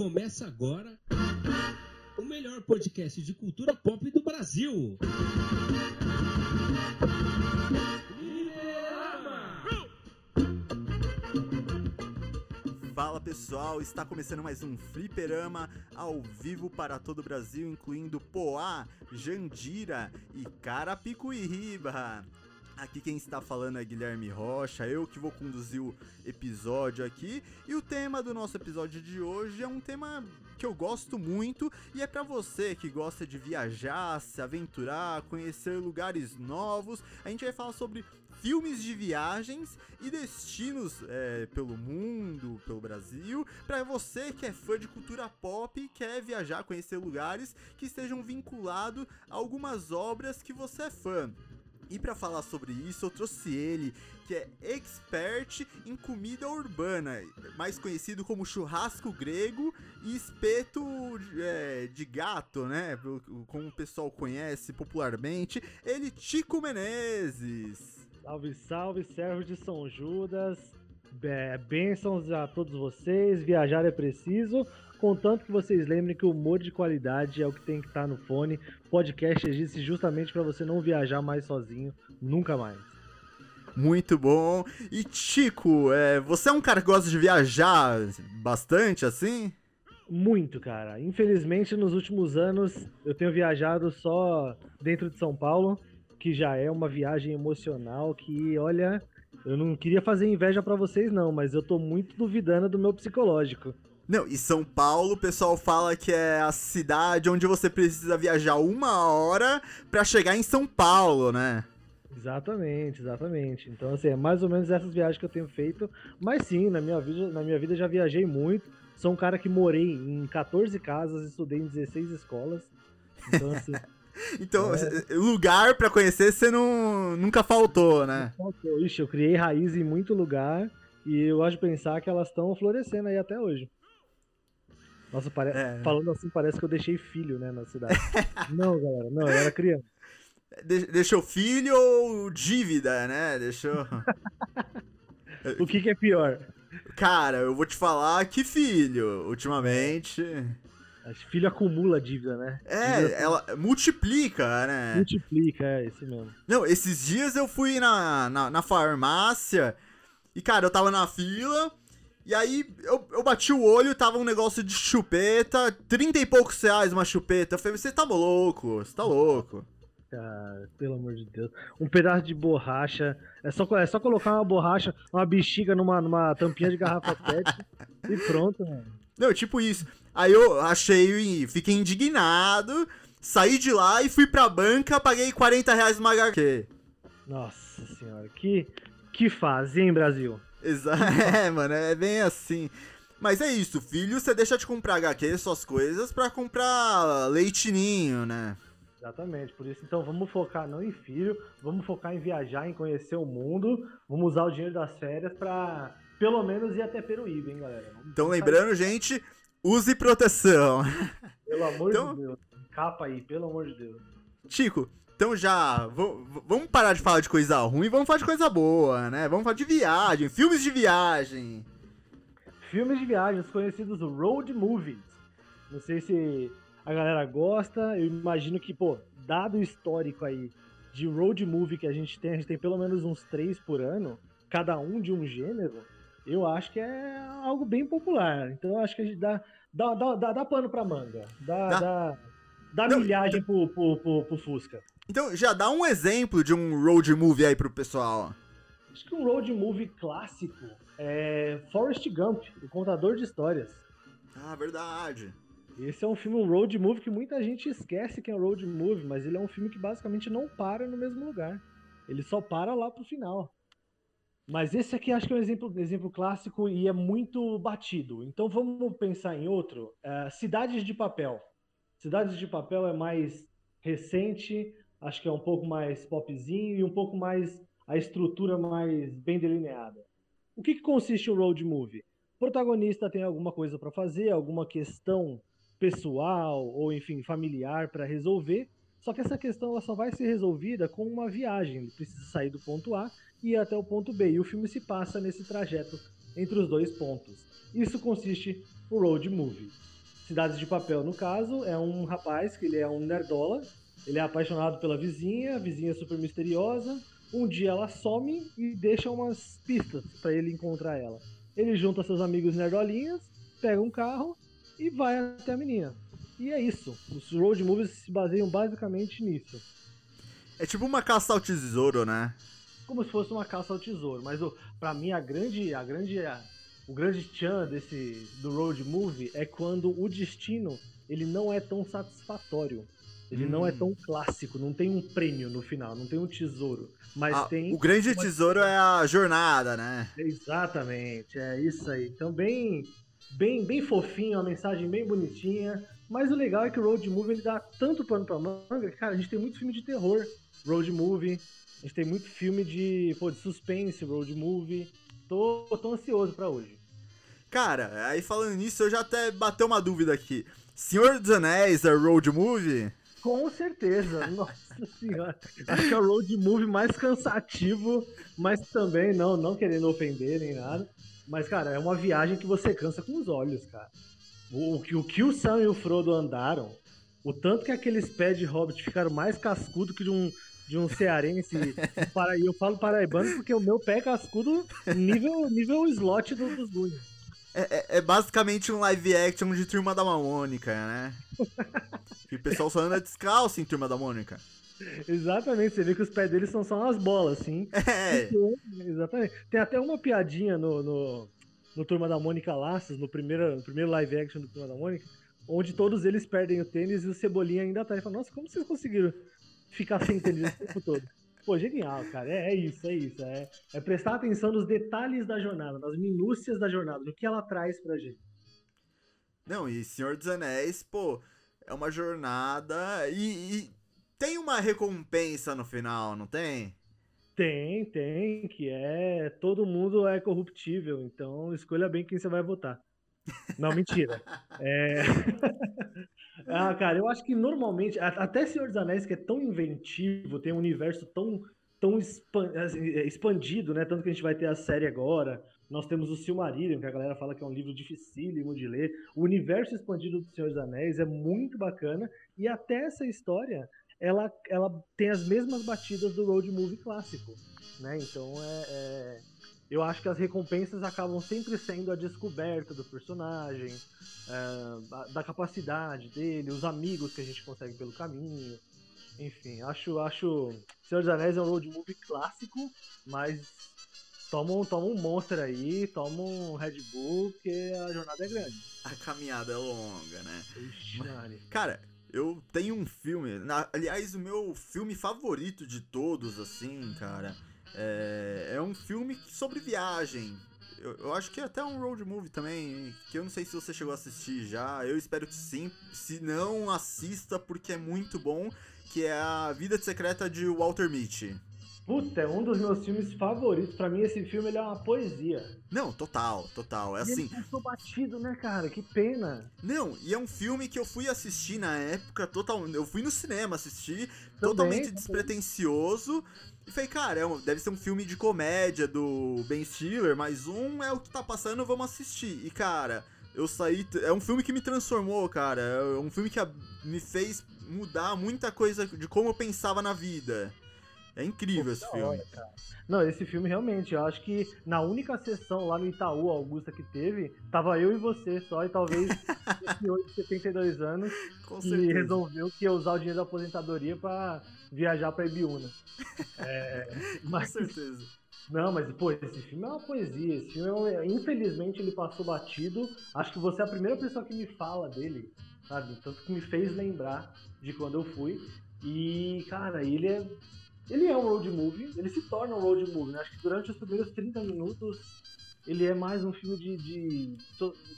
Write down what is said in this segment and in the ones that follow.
Começa agora o melhor podcast de cultura pop do Brasil. Fala pessoal, está começando mais um Fliperama ao vivo para todo o Brasil, incluindo Poá, Jandira e Carapicuíba. Aqui quem está falando é Guilherme Rocha, eu que vou conduzir o episódio aqui. E o tema do nosso episódio de hoje é um tema que eu gosto muito e é para você que gosta de viajar, se aventurar, conhecer lugares novos. A gente vai falar sobre filmes de viagens e destinos é, pelo mundo, pelo Brasil, para você que é fã de cultura pop e quer viajar, conhecer lugares que estejam vinculados a algumas obras que você é fã. E para falar sobre isso, eu trouxe ele, que é expert em comida urbana, mais conhecido como churrasco grego e espeto é, de gato, né? Como o pessoal conhece popularmente. Ele, Tico Menezes. Salve, salve, servos de São Judas. Bênçãos a todos vocês. Viajar é preciso. Contanto que vocês lembrem que o humor de qualidade é o que tem que estar tá no fone. Podcast existe justamente para você não viajar mais sozinho, nunca mais. Muito bom. E Chico, é, você é um cara que gosta de viajar bastante assim? Muito, cara. Infelizmente, nos últimos anos eu tenho viajado só dentro de São Paulo, que já é uma viagem emocional que, olha, eu não queria fazer inveja para vocês não, mas eu tô muito duvidando do meu psicológico. Não, e São Paulo, o pessoal fala que é a cidade onde você precisa viajar uma hora para chegar em São Paulo, né? Exatamente, exatamente. Então, assim, é mais ou menos essas viagens que eu tenho feito. Mas sim, na minha vida, na minha vida já viajei muito. Sou um cara que morei em 14 casas, estudei em 16 escolas. Então, assim. então, é... lugar para conhecer você não, nunca faltou, né? Faltou. Ixi, eu criei raiz em muito lugar e eu gosto de pensar que elas estão florescendo aí até hoje. Nossa, pare... é. falando assim, parece que eu deixei filho, né, na cidade. não, galera, não, eu era criança. De deixou filho ou dívida, né? Deixou. o que, que é pior? Cara, eu vou te falar que filho, ultimamente. Filho acumula dívida, né? É, dívida ela multiplica, né? Multiplica, é, esse mesmo. Não, esses dias eu fui na, na, na farmácia e, cara, eu tava na fila. E aí eu, eu bati o olho, tava um negócio de chupeta, 30 e poucos reais uma chupeta. Eu falei, você tá louco, você tá louco. Cara, pelo amor de Deus. Um pedaço de borracha. É só, é só colocar uma borracha, uma bexiga numa, numa tampinha de garrafa PET e pronto, mano. Não, tipo isso. Aí eu achei, fiquei indignado, saí de lá e fui pra banca, paguei 40 reais numa HQ. Nossa senhora, que, que fase, hein, Brasil? Exato. É, mano, é bem assim. Mas é isso, filho, você deixa de comprar HQ, suas coisas, pra comprar leitinho, né? Exatamente, por isso então vamos focar não em filho, vamos focar em viajar, em conhecer o mundo, vamos usar o dinheiro das férias pra pelo menos ir até Peruíbe, hein, galera? Vamos então lembrando, gente, use proteção. Pelo amor então... de Deus, capa aí, pelo amor de Deus. Chico, então já, vamos parar de falar de coisa ruim, vamos falar de coisa boa, né? Vamos falar de viagem, filmes de viagem. Filmes de viagem, conhecidos road movies. Não sei se a galera gosta, eu imagino que, pô, dado o histórico aí de road movie que a gente tem, a gente tem pelo menos uns três por ano, cada um de um gênero, eu acho que é algo bem popular. Então eu acho que a gente dá, dá, dá, dá, dá pano pra manga. Dá, dá. dá Dá Não, milhagem pro, pro, pro, pro, Fusca. Então, já dá um exemplo de um road movie aí pro pessoal. Acho que um road movie clássico é Forrest Gump, o contador de histórias. Ah, verdade. Esse é um filme, um road movie que muita gente esquece que é um road movie, mas ele é um filme que basicamente não para no mesmo lugar. Ele só para lá pro final. Mas esse aqui acho que é um exemplo, exemplo clássico e é muito batido. Então vamos pensar em outro. Uh, Cidades de Papel. Cidades de Papel é mais recente, acho que é um pouco mais popzinho e um pouco mais a estrutura mais bem delineada. O que, que consiste o road movie? O protagonista tem alguma coisa para fazer, alguma questão pessoal ou enfim familiar para resolver. Só que essa questão ela só vai ser resolvida com uma viagem. Ele precisa sair do ponto A e ir até o ponto B. E o filme se passa nesse trajeto entre os dois pontos. Isso consiste no road movie. Cidades de Papel, no caso, é um rapaz que ele é um nerdola, ele é apaixonado pela vizinha, a vizinha é super misteriosa. Um dia ela some e deixa umas pistas para ele encontrar ela. Ele junta seus amigos nerdolinhas, pega um carro e vai até a menina. E é isso. Os road movies se baseiam basicamente nisso. É tipo uma caça ao tesouro, né? Como se fosse uma caça ao tesouro. Mas para mim a grande, a grande, a, o grande tchan desse do road movie é quando o destino ele não é tão satisfatório. Ele hum. não é hum. tão clássico, não tem um prêmio no final, não tem um tesouro. Mas ah, tem. O grande uma... tesouro é a jornada, né? Exatamente, é isso aí. Então, bem, bem, bem fofinho, uma mensagem bem bonitinha. Mas o legal é que o Road Movie ele dá tanto pano pra manga que, cara, a gente tem muito filme de terror, Road Movie. A gente tem muito filme de, pô, de suspense, Road Movie. Tô, tô ansioso para hoje. Cara, aí falando nisso, eu já até bateu uma dúvida aqui. Senhor dos Anéis é Road Movie? Com certeza, nossa senhora. Acho que é o road movie mais cansativo, mas também não, não querendo ofender nem nada. Mas, cara, é uma viagem que você cansa com os olhos, cara. O, o, que o Sam e o Frodo andaram, o tanto que aqueles pés de Hobbit ficaram mais cascudo que de um, de um cearense. para, eu falo paraibano porque o meu pé é cascudo nível, nível slot do, dos Goonies. É, é, é, basicamente um live action de Turma da Mônica, né? e o pessoal só anda descalço em Turma da Mônica. Exatamente, você vê que os pés deles são só umas bolas, assim. É. Exatamente. Tem até uma piadinha no, no, no Turma da Mônica Laços, no primeiro, no primeiro live action do Turma da Mônica, onde todos eles perdem o tênis e o Cebolinha ainda tá. Ele fala, nossa, como vocês conseguiram ficar sem tênis o tempo todo? Pô, genial, cara. É, é, isso, é isso. É, é prestar atenção nos detalhes da jornada, nas minúcias da jornada, no que ela traz pra gente. Não, e Senhor dos Anéis, pô, é uma jornada e, e tem uma recompensa no final, não tem? Tem, tem, que é todo mundo é corruptível, então escolha bem quem você vai votar. Não, mentira. É... ah, cara, eu acho que normalmente, até Senhor dos Anéis, que é tão inventivo, tem um universo tão, tão assim, é, expandido, né? Tanto que a gente vai ter a série agora. Nós temos o Silmarillion, que a galera fala que é um livro dificílimo de ler. O universo expandido do Senhor dos Anéis é muito bacana. E até essa história, ela, ela tem as mesmas batidas do road movie clássico, né? Então é, é, eu acho que as recompensas acabam sempre sendo a descoberta do personagem, é, da capacidade dele, os amigos que a gente consegue pelo caminho. Enfim, acho, acho Senhor dos Anéis é um road movie clássico, mas toma um, toma um monstro aí, toma um Red Bull, porque a jornada é grande. A caminhada é longa, né? Ixi, Cara, eu tenho um filme, na, aliás, o meu filme favorito de todos, assim, cara, é, é um filme sobre viagem. Eu, eu, acho que é até um road movie também, que eu não sei se você chegou a assistir já. Eu espero que sim. Se não, assista porque é muito bom. Que é a Vida Secreta de Walter Mitty. Puta, é um dos meus filmes favoritos. Para mim, esse filme é uma poesia. Não, total, total. É e assim. Ele passou batido, né, cara? Que pena. Não, e é um filme que eu fui assistir na época total. Eu fui no cinema assistir, também, totalmente despretensioso. E falei, cara, é deve ser um filme de comédia do Ben Stiller, mas um é o que tá passando, vamos assistir. E, cara, eu saí. É um filme que me transformou, cara. É um filme que me fez mudar muita coisa de como eu pensava na vida. É incrível Pô, esse filme. Hora, não, esse filme realmente, eu acho que na única sessão lá no Itaú, Augusta, que teve, tava eu e você só, e talvez esse senhor de 72 anos Com que resolveu que ia usar o dinheiro da aposentadoria para viajar pra Ibiúna. É, mas, Com certeza. Não, mas, pô, esse filme é uma poesia. Esse filme, é, infelizmente, ele passou batido. Acho que você é a primeira pessoa que me fala dele, sabe? Tanto que me fez lembrar de quando eu fui. E, cara, ele é ele é um road movie, ele se torna um road movie, né? Acho que durante os primeiros 30 minutos ele é mais um filme de, de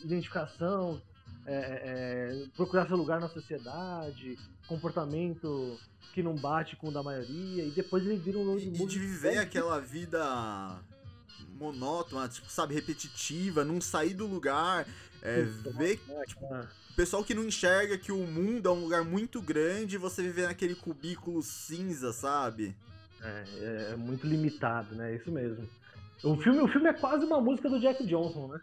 identificação, é, é, procurar seu lugar na sociedade, comportamento que não bate com o da maioria, e depois ele vira um road movie. E de viver aquela vida monótona, tipo, sabe, repetitiva, não sair do lugar, é, ver. É, tipo, o pessoal que não enxerga que o mundo é um lugar muito grande e você viver naquele cubículo cinza, sabe? É, é muito limitado, né? É isso mesmo. O filme, o filme é quase uma música do Jack Johnson, né?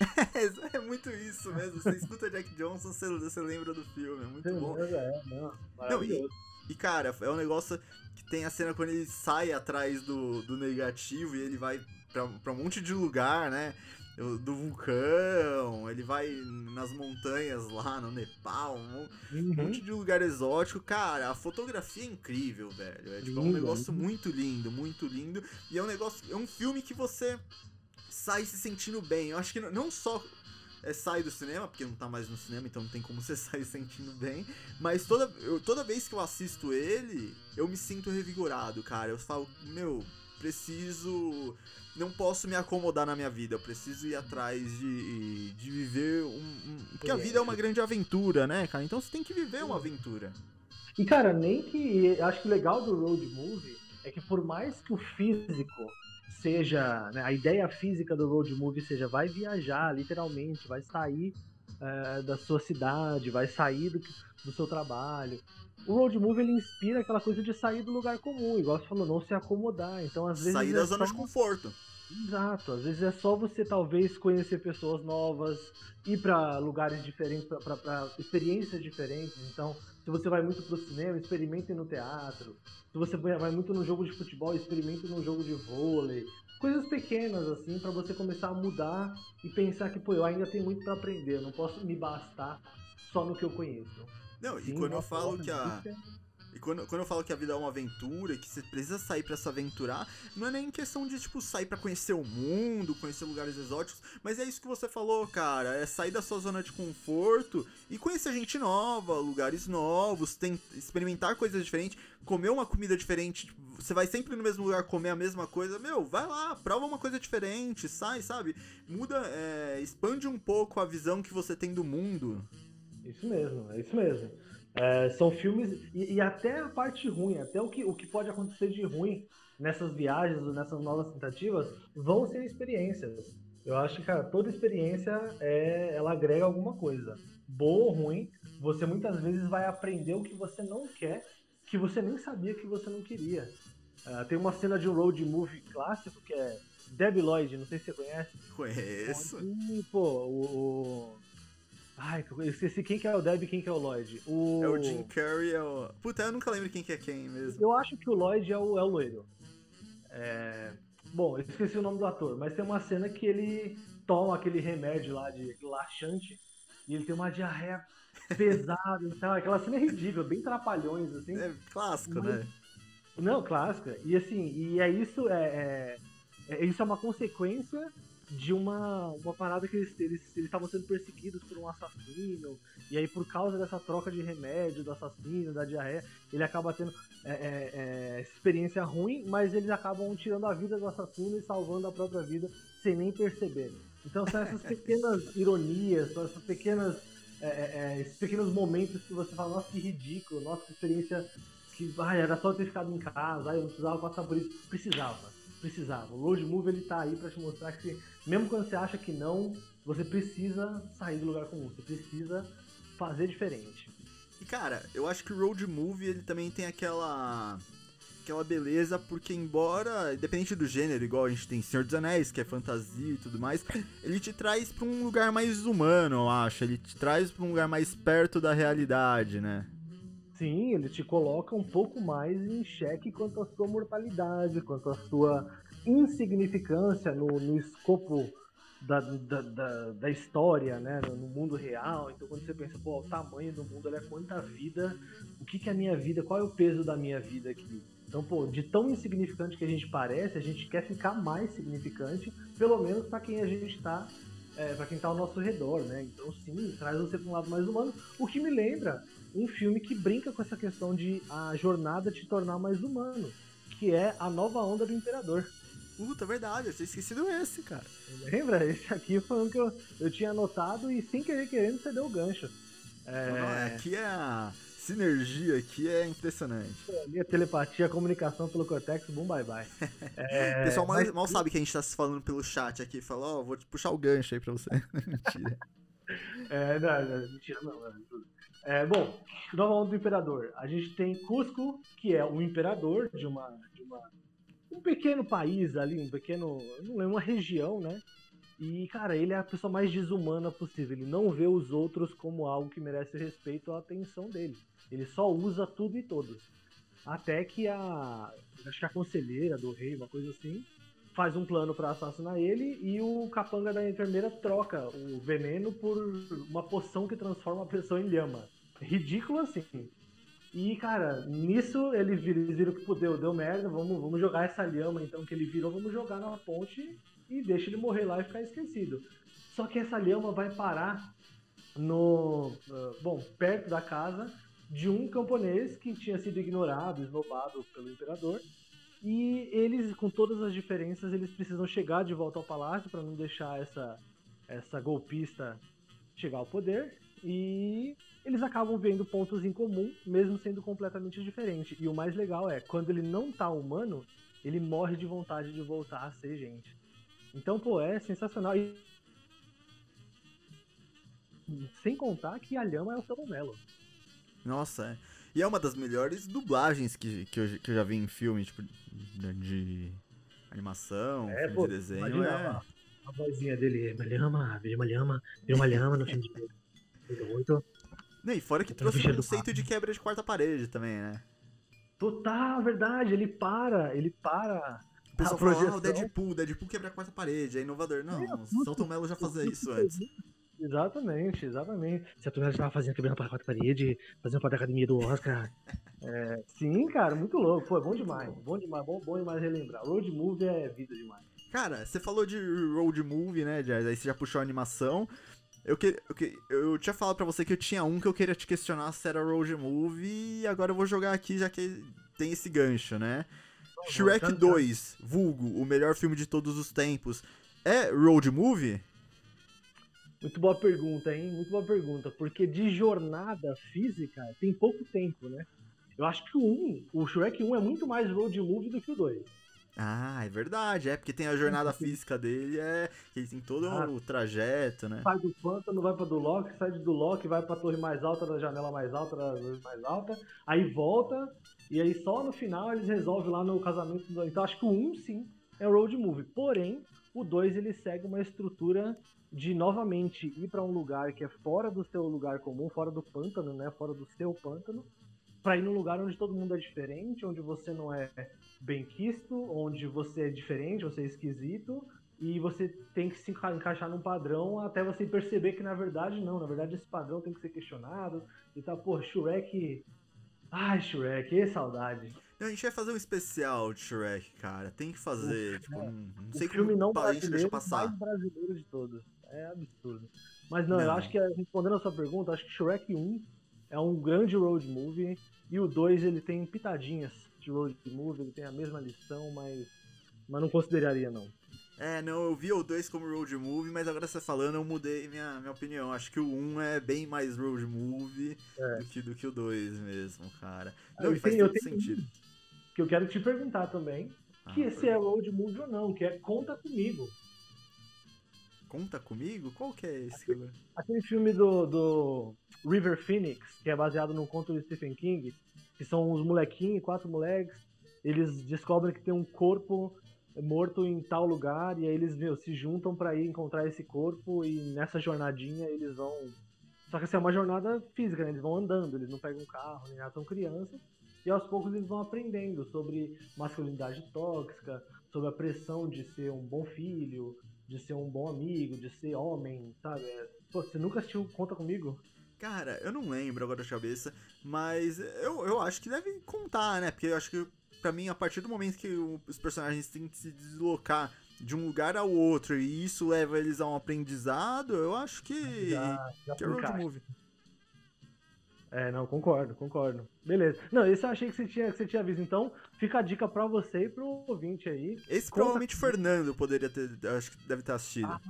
é, é muito isso mesmo. Você escuta Jack Johnson, você, você lembra do filme. É muito bom. É, não, Não, e, e, cara, é um negócio que tem a cena quando ele sai atrás do, do negativo e ele vai pra, pra um monte de lugar, né? Do vulcão, ele vai nas montanhas lá no Nepal, um uhum. monte de lugar exótico. Cara, a fotografia é incrível, velho. É, tipo, é um negócio muito lindo, muito lindo. E é um negócio. É um filme que você sai se sentindo bem. Eu acho que não só é, sai do cinema, porque não tá mais no cinema, então não tem como você sair sentindo bem. Mas toda, eu, toda vez que eu assisto ele, eu me sinto revigorado, cara. Eu falo, meu, preciso. Não posso me acomodar na minha vida, eu preciso ir atrás de, de viver um, um. Porque a vida é uma grande aventura, né, cara? Então você tem que viver uma aventura. E, cara, nem que. Acho que o legal do road movie é que por mais que o físico seja. Né, a ideia física do road movie seja vai viajar, literalmente, vai sair é, da sua cidade, vai sair do, do seu trabalho. O road movie ele inspira aquela coisa de sair do lugar comum, igual você falou, não se acomodar. Então, às vezes. Sair da é zona só... de conforto. Exato, às vezes é só você talvez conhecer pessoas novas, ir para lugares diferentes, para experiências diferentes. Então, se você vai muito pro cinema, experimente no teatro. Se você vai muito no jogo de futebol, experimente no jogo de vôlei. Coisas pequenas, assim, para você começar a mudar e pensar que, pô, eu ainda tenho muito para aprender, eu não posso me bastar só no que eu conheço. Não, Sim, e quando eu falo que a. Quando, quando eu falo que a vida é uma aventura, que você precisa sair para se aventurar, não é nem questão de, tipo, sair para conhecer o mundo, conhecer lugares exóticos, mas é isso que você falou, cara. É sair da sua zona de conforto e conhecer gente nova, lugares novos, tem, experimentar coisas diferentes, comer uma comida diferente. Tipo, você vai sempre no mesmo lugar comer a mesma coisa. Meu, vai lá, prova uma coisa diferente, sai, sabe? Muda, é, expande um pouco a visão que você tem do mundo. Isso mesmo, é isso mesmo. É, são filmes. E, e, até a parte ruim, até o que, o que pode acontecer de ruim nessas viagens, nessas novas tentativas, vão ser experiências. Eu acho que, cara, toda experiência é, ela agrega alguma coisa. Boa ou ruim, você muitas vezes vai aprender o que você não quer, que você nem sabia que você não queria. Uh, tem uma cena de um road movie clássico que é Debbie Lloyd, não sei se você conhece. Conheço. Onde, pô, o, Ai, eu esqueci quem que é o Deb e quem que é o Lloyd. O... É o Jim Carrey, é o... Puta, eu nunca lembro quem que é quem mesmo. Eu acho que o Lloyd é o, é o loiro. É... Bom, eu esqueci o nome do ator, mas tem uma cena que ele toma aquele remédio lá de laxante e ele tem uma diarreia pesada e tal. Aquela cena é ridícula, bem trapalhões, assim. É clássico, mas... né? Não, clássica. E assim, e é isso, é, é, é, isso é uma consequência de uma, uma parada que eles estavam sendo perseguidos por um assassino, e aí por causa dessa troca de remédio do assassino, da diarreia, ele acaba tendo é, é, é, experiência ruim, mas eles acabam tirando a vida do assassino e salvando a própria vida sem nem perceber. Então são essas pequenas ironias, são essas pequenas, é, é, é, esses pequenos momentos que você fala, nossa, que ridículo, nossa, que experiência que ai, era só ter ficado em casa, ai, eu não precisava passar por isso. Precisava precisava. O road movie ele tá aí para te mostrar que mesmo quando você acha que não, você precisa sair do lugar comum, você precisa fazer diferente. E cara, eu acho que o road movie ele também tem aquela aquela beleza, porque embora, independente do gênero, igual a gente tem Senhor dos Anéis, que é fantasia e tudo mais, ele te traz para um lugar mais humano, eu acho. Ele te traz para um lugar mais perto da realidade, né? Sim, ele te coloca um pouco mais em xeque quanto à sua mortalidade, quanto à sua insignificância no, no escopo da, da, da, da, história, né, no mundo real. Então, quando você pensa, pô, o tamanho do mundo, é quanta vida, o que, que é a minha vida, qual é o peso da minha vida aqui? Então, pô, de tão insignificante que a gente parece, a gente quer ficar mais significante, pelo menos para quem a gente está, é, para quem está ao nosso redor, né? Então, sim, traz você para um lado mais humano, o que me lembra um filme que brinca com essa questão de a jornada te tornar mais humano, que é A Nova Onda do Imperador. Puta, verdade, eu tinha esquecido esse, cara. Lembra? Esse aqui foi um que eu, eu tinha anotado e sem querer querendo você deu o gancho. É... aqui é a sinergia, aqui é impressionante. A telepatia, a comunicação pelo Cortex, boom, bye bye. É... o pessoal mal, mas... mal, sabe que a gente tá se falando pelo chat aqui, falou, ó, oh, vou te puxar o gancho aí pra você. mentira. É, não, não, mentira não, não, tudo. É, bom, Nova Onda do Imperador. A gente tem Cusco, que é o imperador de uma, de uma um pequeno país ali, um pequeno. Não lembro, uma região, né? E, cara, ele é a pessoa mais desumana possível. Ele não vê os outros como algo que merece respeito ou atenção dele. Ele só usa tudo e todos. Até que a. Acho que a conselheira do rei, uma coisa assim, faz um plano para assassinar ele e o capanga da enfermeira troca o veneno por uma poção que transforma a pessoa em lhama. Ridículo assim. E, cara, nisso eles viram que deu, deu merda, vamos, vamos jogar essa lhama então que ele virou, vamos jogar na ponte e deixa ele morrer lá e ficar esquecido. Só que essa lhama vai parar no. Uh, bom, perto da casa de um camponês que tinha sido ignorado, esnobado pelo imperador. E eles, com todas as diferenças, eles precisam chegar de volta ao palácio para não deixar essa, essa golpista chegar ao poder. E eles acabam vendo pontos em comum, mesmo sendo completamente diferente. E o mais legal é, quando ele não tá humano, ele morre de vontade de voltar a ser gente. Então, pô, é sensacional. E... Sem contar que a Lhama é o Salomelo. Nossa, é. e é uma das melhores dublagens que, que, eu, que eu já vi em filme, tipo, de animação, é, filme pô, de desenho. É... a, vozinha dele, é Malhama, veja Malhama, veja Malhama no filme de 8. E fora que trouxe o conceito de quebra de quarta parede também, né? Total, verdade, ele para, ele para. O pessoal falou, ah, o Deadpool, Deadpool quebra a quarta parede, é inovador. Não, é, Celton Mello já fazia isso antes. Exatamente, exatamente. Celton Mello estava fazendo quebrando a quarta parede, fazendo para a academia do Oscar. é, sim, cara, muito louco. Foi é bom demais, bom. demais, bom, bom demais relembrar. Road movie é vida demais. Cara, você falou de road movie, né? Aí você já puxou a animação. Eu, que, eu, que, eu tinha falado pra você que eu tinha um que eu queria te questionar se era road movie, e agora eu vou jogar aqui já que tem esse gancho, né? Shrek 2, vulgo, o melhor filme de todos os tempos, é road movie? Muito boa pergunta, hein? Muito boa pergunta. Porque de jornada física tem pouco tempo, né? Eu acho que o 1, o Shrek 1 é muito mais road movie do que o 2. Ah, é verdade, é porque tem a jornada física dele, é que ele tem todo ah, o trajeto, né? Sai do pântano, vai pra Duloc, sai de Duloc, vai pra torre mais alta, da janela mais alta, da torre mais alta, aí volta, e aí só no final eles resolvem lá no casamento. Do... Então acho que o 1 sim é road movie. Porém, o 2 ele segue uma estrutura de novamente ir para um lugar que é fora do seu lugar comum, fora do pântano, né? Fora do seu pântano, para ir num lugar onde todo mundo é diferente, onde você não é bem quisto, onde você é diferente, você é esquisito, e você tem que se encaixar num padrão até você perceber que na verdade não, na verdade esse padrão tem que ser questionado e tal. Pô, Shrek. Ai, Shrek, que saudade. A gente vai fazer um especial de Shrek, cara. Tem que fazer. Tipo, é. não sei o filme não deixa passar. mais brasileiro de todos. É absurdo. Mas não, não, eu acho que respondendo a sua pergunta, acho que Shrek 1 é um grande road movie e o 2 ele tem pitadinhas de road movie, ele tem a mesma lição, mas mas não consideraria não. É, não, eu vi o 2 como road movie, mas agora você falando, eu mudei minha, minha opinião. Acho que o 1 um é bem mais road movie é. do, que, do que o 2 mesmo, cara. Não, eu e faz tenho, todo sentido. Que eu quero te perguntar também, que ah, esse é road movie ou não, que é Conta Comigo. Conta Comigo? Qual que é esse? Aquele, aquele filme do, do River Phoenix, que é baseado no conto de Stephen King, que são uns molequinhos, quatro moleques, eles descobrem que tem um corpo morto em tal lugar e aí eles meu, se juntam para ir encontrar esse corpo e nessa jornadinha eles vão só que assim, é uma jornada física, né? eles vão andando, eles não pegam carro, nem nada, são crianças e aos poucos eles vão aprendendo sobre masculinidade tóxica, sobre a pressão de ser um bom filho, de ser um bom amigo, de ser homem, sabe? É, pô, você nunca assistiu Conta Comigo? Cara, eu não lembro agora de cabeça, mas eu, eu acho que deve contar, né? Porque eu acho que, pra mim, a partir do momento que os personagens têm que se deslocar de um lugar ao outro e isso leva eles a um aprendizado, eu acho que, já, já que é road movie. É, não, concordo, concordo. Beleza. Não, esse eu achei que você tinha, que você tinha visto. Então, fica a dica pra você e pro ouvinte aí. Esse Conta... provavelmente o Fernando poderia ter. Acho que deve ter assistido. Ah,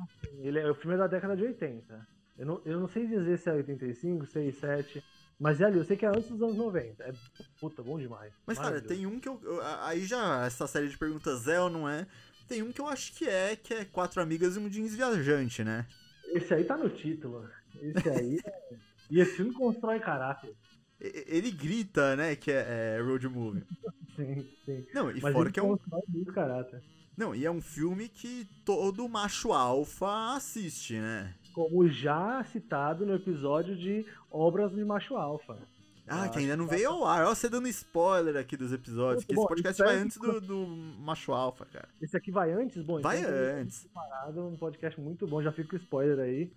ele é o filme é da década de 80. Eu não, eu não sei dizer se é 85, 6, 7. Mas é ali, eu sei que é antes dos anos 90. É puta, bom demais. Mas, cara, tem um que eu, eu, Aí já, essa série de perguntas é ou não é? Tem um que eu acho que é, que é Quatro Amigas e um Jeans Viajante, né? Esse aí tá no título. Esse aí é. E esse filme constrói caráter. ele grita, né, que é, é road movie. Sim, sim. Não, e Mas fora que é um, muito caráter. não, e é um filme que todo macho alfa assiste, né? Como já citado no episódio de Obras de Macho Alfa. Ah, que ainda não veio ao ar. Ó, você dando spoiler aqui dos episódios. Que esse Bom, podcast vai antes do, do Macho Alfa, cara. Esse aqui vai antes? Bom, Vai então antes. preparado, um podcast muito bom, já fica com spoiler aí.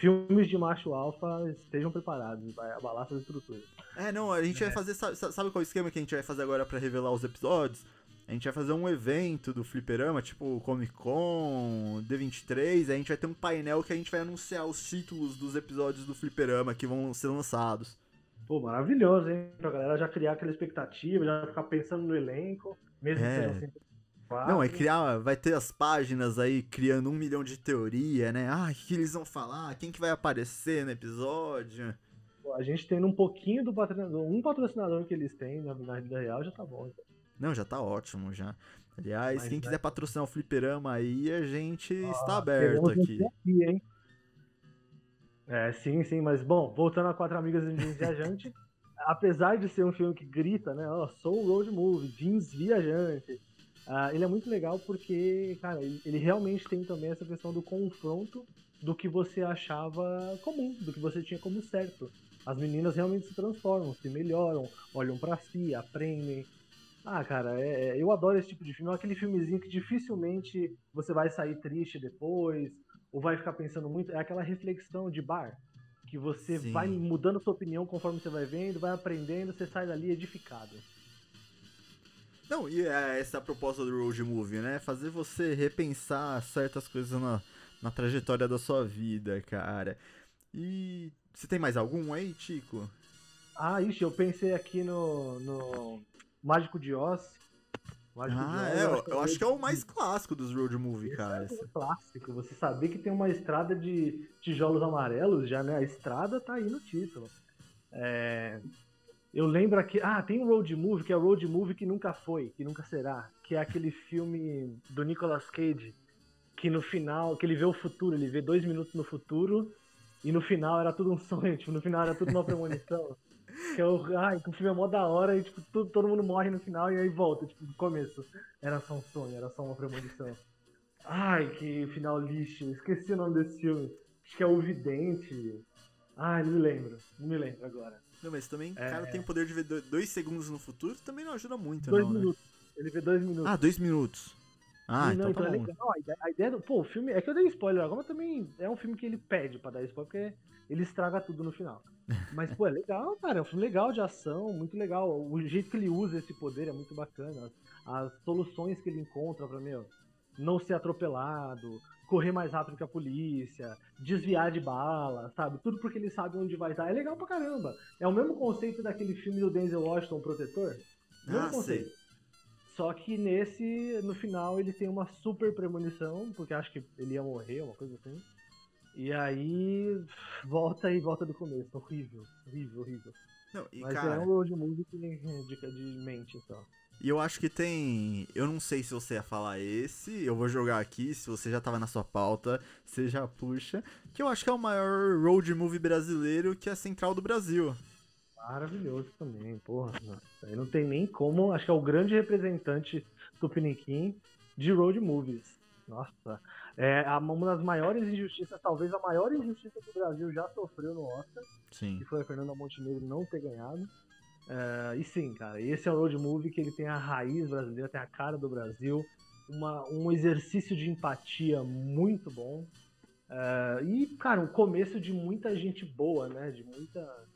Filmes de macho alfa, estejam preparados, vai abalar suas estruturas. É, não, a gente vai fazer. Sabe, sabe qual é o esquema que a gente vai fazer agora pra revelar os episódios? A gente vai fazer um evento do Fliperama, tipo Comic Con, D23, aí a gente vai ter um painel que a gente vai anunciar os títulos dos episódios do Fliperama que vão ser lançados. Pô, maravilhoso, hein? Pra galera já criar aquela expectativa, já ficar pensando no elenco, mesmo É. que sejam sempre Não, é criar, vai ter as páginas aí criando um milhão de teoria, né? Ah, o que, eles vão falar? Quem que vai aparecer no episódio? Pô, A gente tendo um pouquinho do patrocinador, um patrocinador que eles têm na, na vida real já tá bom. então. Não, já tá ótimo já. Aliás, Mas quem vai- quiser patrocinar o Fliperama aí, a gente está Ah, aberto queremos aqui. aqui, hein? É, sim, sim, mas bom, voltando a Quatro Amigas e um Jeans Viajante, apesar de ser um filme que grita, né, ó, sou um road movie, jeans viajante, ah, ele é muito legal porque, cara, ele, ele realmente tem também essa questão do confronto do que você achava comum, do que você tinha como certo. As meninas realmente se transformam, se melhoram, olham pra si, aprendem. Ah, cara, é- é- eu adoro esse tipo de filme. É aquele filmezinho que dificilmente você vai sair triste depois, ou vai ficar pensando muito. É aquela reflexão de bar, que você Sim. vai mudando sua opinião conforme você vai vendo, vai aprendendo, você sai dali edificado. Não, e é essa a proposta do road movie, né? Fazer você repensar certas coisas na, na trajetória da sua vida, cara. E você tem mais algum aí, Tico? Ah, ixi, eu pensei aqui no, no Mágico de Oz. Mágico Ah, de Oz, é, eu, eu acho que é o mais clássico dos road movie, cara. Esse é um clássico. Você saber que tem uma estrada de tijolos amarelos, já, né? A estrada tá aí no título. É, Eu lembro aqui. Ah, tem um road movie que é o road movie que nunca foi, que nunca será. Que é aquele filme do Nicolas Cage. Que no final, que ele vê o futuro, ele vê dois minutos no futuro. E no final era tudo um sonho, tipo, no final era tudo uma premonição. que é o. Ai, que o filme é mó da hora e, tipo, tudo, todo mundo morre no final e aí volta, tipo, no começo. Era só um sonho, era só uma premonição. Ai, que final lixo. Esqueci o nome desse filme. Acho que é O Vidente. Ai, não me lembro. Não me lembro agora. Não, mas também, É. cara, tem o poder de ver do- dois segundos no futuro, também não ajuda muito, dois não, né? minutos. Ele vê dois minutos. Ah, dois minutos. Ah, Sim, então, não, tá é bom. legal. A ideia, a ideia do. Pô, o filme. É que eu dei spoiler agora, mas também é um filme que ele pede pra dar spoiler, porque ele estraga tudo no final. Mas, pô, é legal, cara. É um filme legal de ação, muito legal. O jeito que ele usa esse poder é muito bacana. As, as soluções que ele encontra pra, meu, não ser atropelado, correr mais rápido que a polícia, desviar de bala, sabe? Tudo porque ele sabe onde vai estar. É legal pra caramba. É o mesmo conceito daquele filme do Denzel Washington, o Protetor. Mesmo Ah, conceito. sei. Só que nesse, no final, ele tem uma super premonição, porque acho que ele ia morrer, uma coisa assim. E aí volta e volta do começo. Horrível, horrível, horrível. Não, Mas cara, é um road movie que dica de mente só. E eu acho que tem. Eu não sei se você ia falar esse, eu vou jogar aqui, se você já tava na sua pauta, você já puxa. Que eu acho que é o maior road movie brasileiro, que é a Central do Brasil. Maravilhoso também, porra. Aí não tem nem como. Acho que é o grande representante Tupiniquim de road movies. Nossa. É uma das maiores injustiças, talvez a maior injustiça que o Brasil já sofreu no Oscar. Sim. que foi a Fernanda Montenegro não ter ganhado. É, e sim, cara, esse é um road movie que ele tem a raiz brasileira, tem a cara do Brasil, uma- um exercício de empatia muito bom. É, e, cara, um começo de muita gente boa, né? De muita,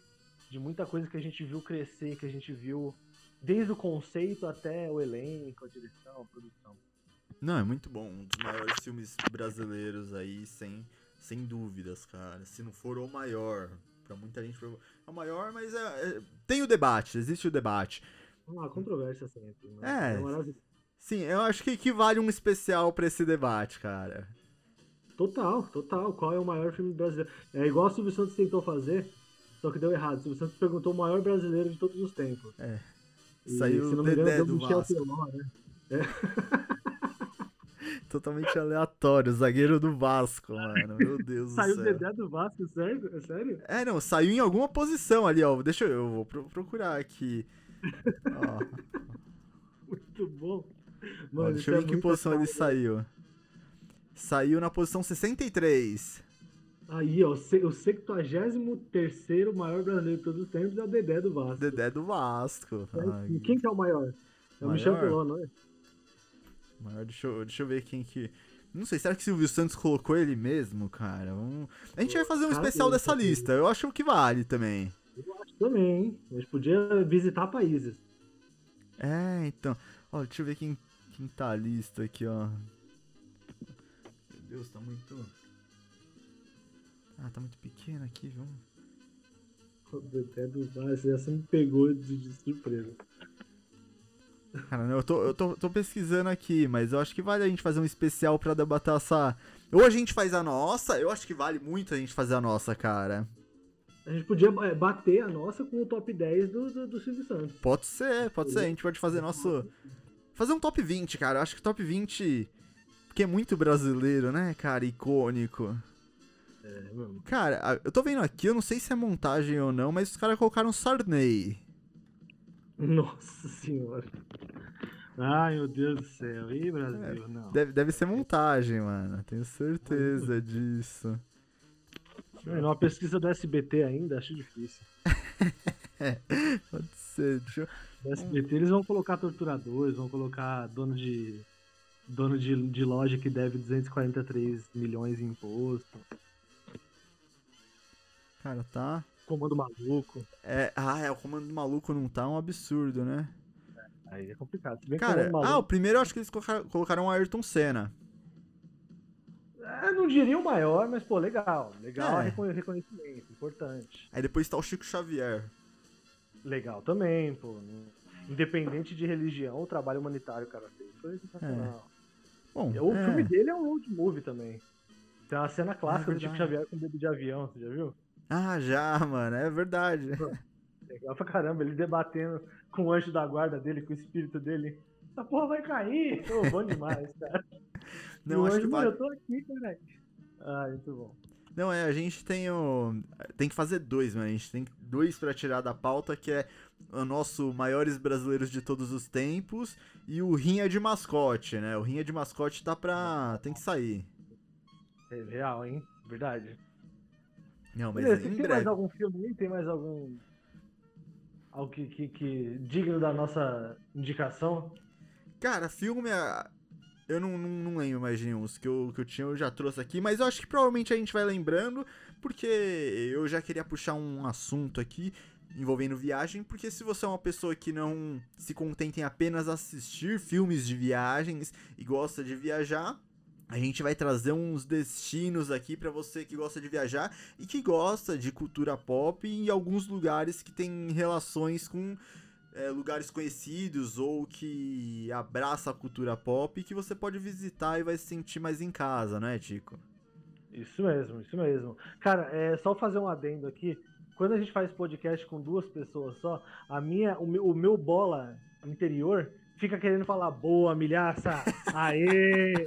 de muita coisa que a gente viu crescer, que a gente viu desde o conceito até o elenco, a direção, a produção. Não, é muito bom. Um dos maiores filmes brasileiros aí, sem, sem dúvidas, cara. Se não for o maior. Pra muita gente é o maior, mas é, é- tem o debate, existe o debate. Uma controvérsia sempre. Mas É. maravilhoso. Sim, eu acho que equivale um especial pra esse debate, cara. Total, total. Qual é o maior filme brasileiro? É igual o Silvio Santos tentou fazer, só que deu errado. O Silvio Santos perguntou o maior brasileiro de todos os tempos. É. E, Saiu se o não me engano, do Michel. Teló, né? totalmente aleatório. Zagueiro do Vasco, mano. Meu Deus Saiu do o céu. Dedé do Vasco, sério? É sério? É, não, saiu em alguma posição ali, ó. Deixa eu, eu vou pro- procurar aqui. Ó, Muito bom. ó, Mano, deixa isso eu é ver em que posição ele foda. saiu. Saiu na posição 63. Aí, ó, o se- o 73 maior brasileiro de todos os tempos é o Dedé do Vasco. Dedé do Vasco. E quem que é o maior? É o Maior? Michel Teló, não é? Maior, deixa, eu, deixa eu ver quem que. Não sei, será que Silvio Santos colocou ele mesmo, cara? Vamos- A gente vai fazer um especial dessa lista. Eu acho que vale também. Eu acho também, hein? A gente podia visitar países. É, então. Ó, deixa eu ver quem, quem tá a lista aqui, ó. Meu Deus, tá muito. Ah, tá muito pequeno aqui, viu? O Dedé do essa me pegou de, de surpresa. Cara, eu, tô, eu tô, tô pesquisando aqui, mas eu acho que vale a gente fazer um especial pra debater essa. Ou a gente faz a nossa, eu acho que vale muito a gente fazer a nossa, cara. A gente podia é, bater a nossa com o top 10 do, do, do Silvio Santos. Pode ser, pode ser. A gente pode fazer nosso. Fazer um top 20, cara. Eu acho que top 20. Porque é muito brasileiro, né, cara? Icônico. É, mano. Cara, eu tô vendo aqui, eu não sei se é montagem ou não, mas os caras colocaram Sarney. Nossa senhora. Ai, meu Deus do céu. Ih, Brasil, não. Deve, deve ser montagem, mano. Tenho certeza disso. É, numa pesquisa do SBT ainda, acho difícil. Pode ser. Deixa eu... No SBT eles vão colocar torturadores, vão colocar dono de. dono de, de loja que deve 243 milhões em imposto. Cara, tá. Comando maluco. É, ah, é, o comando do maluco não tá um absurdo, né? Aí é complicado. Cara, ah, o primeiro eu acho que eles colocaram, colocaram o Ayrton Senna. É, não diria o maior, mas pô, legal. Legal É. reconhecimento, importante. Aí depois tá o Chico Xavier. Legal também, pô. Independente de religião, o trabalho humanitário que o cara fez foi sensacional. Bom, O é, filme dele é um road movie também. Tem uma cena clássica do Chico verdade. Xavier com dedo de avião, você já viu? Ah, já, mano, é verdade. Legal pra caramba, ele debatendo com o anjo da guarda dele, com o espírito dele. Essa porra vai cair! Ô, bom demais, cara. Não, o acho anjo, que mano, eu tô aqui, cara. Ah, muito bom. Não, é, a gente tem o. Tem que fazer dois, mano. A gente tem dois pra tirar da pauta, que é o nosso maiores brasileiros de todos os tempos e o Rinha de Mascote, né? O Rinha de Mascote tá pra. tem que sair. É real, hein? Verdade. Não, mas Beleza, tem mais breve. algum filme aí? Tem mais algum. Algo que, que, que digno da nossa indicação? Cara, filme. ah, Eu não, não, não lembro mais de nenhum. Os que eu, que eu tinha eu já trouxe aqui, mas eu acho que provavelmente a gente vai lembrando, porque eu já queria puxar um assunto aqui envolvendo viagem, porque se você é uma pessoa que não se contenta em apenas assistir filmes de viagens e gosta de viajar, a gente vai trazer uns destinos aqui pra você que gosta de viajar e que gosta de cultura pop em alguns lugares que tem relações com é, lugares conhecidos ou que abraça a cultura pop que você pode visitar e vai se sentir mais em casa, né, Tico? Isso mesmo, isso mesmo. Cara, é só fazer um adendo aqui. Quando a gente faz podcast com duas pessoas só, a minha, o meu, o meu bola interior fica querendo falar boa, milhaça, aê!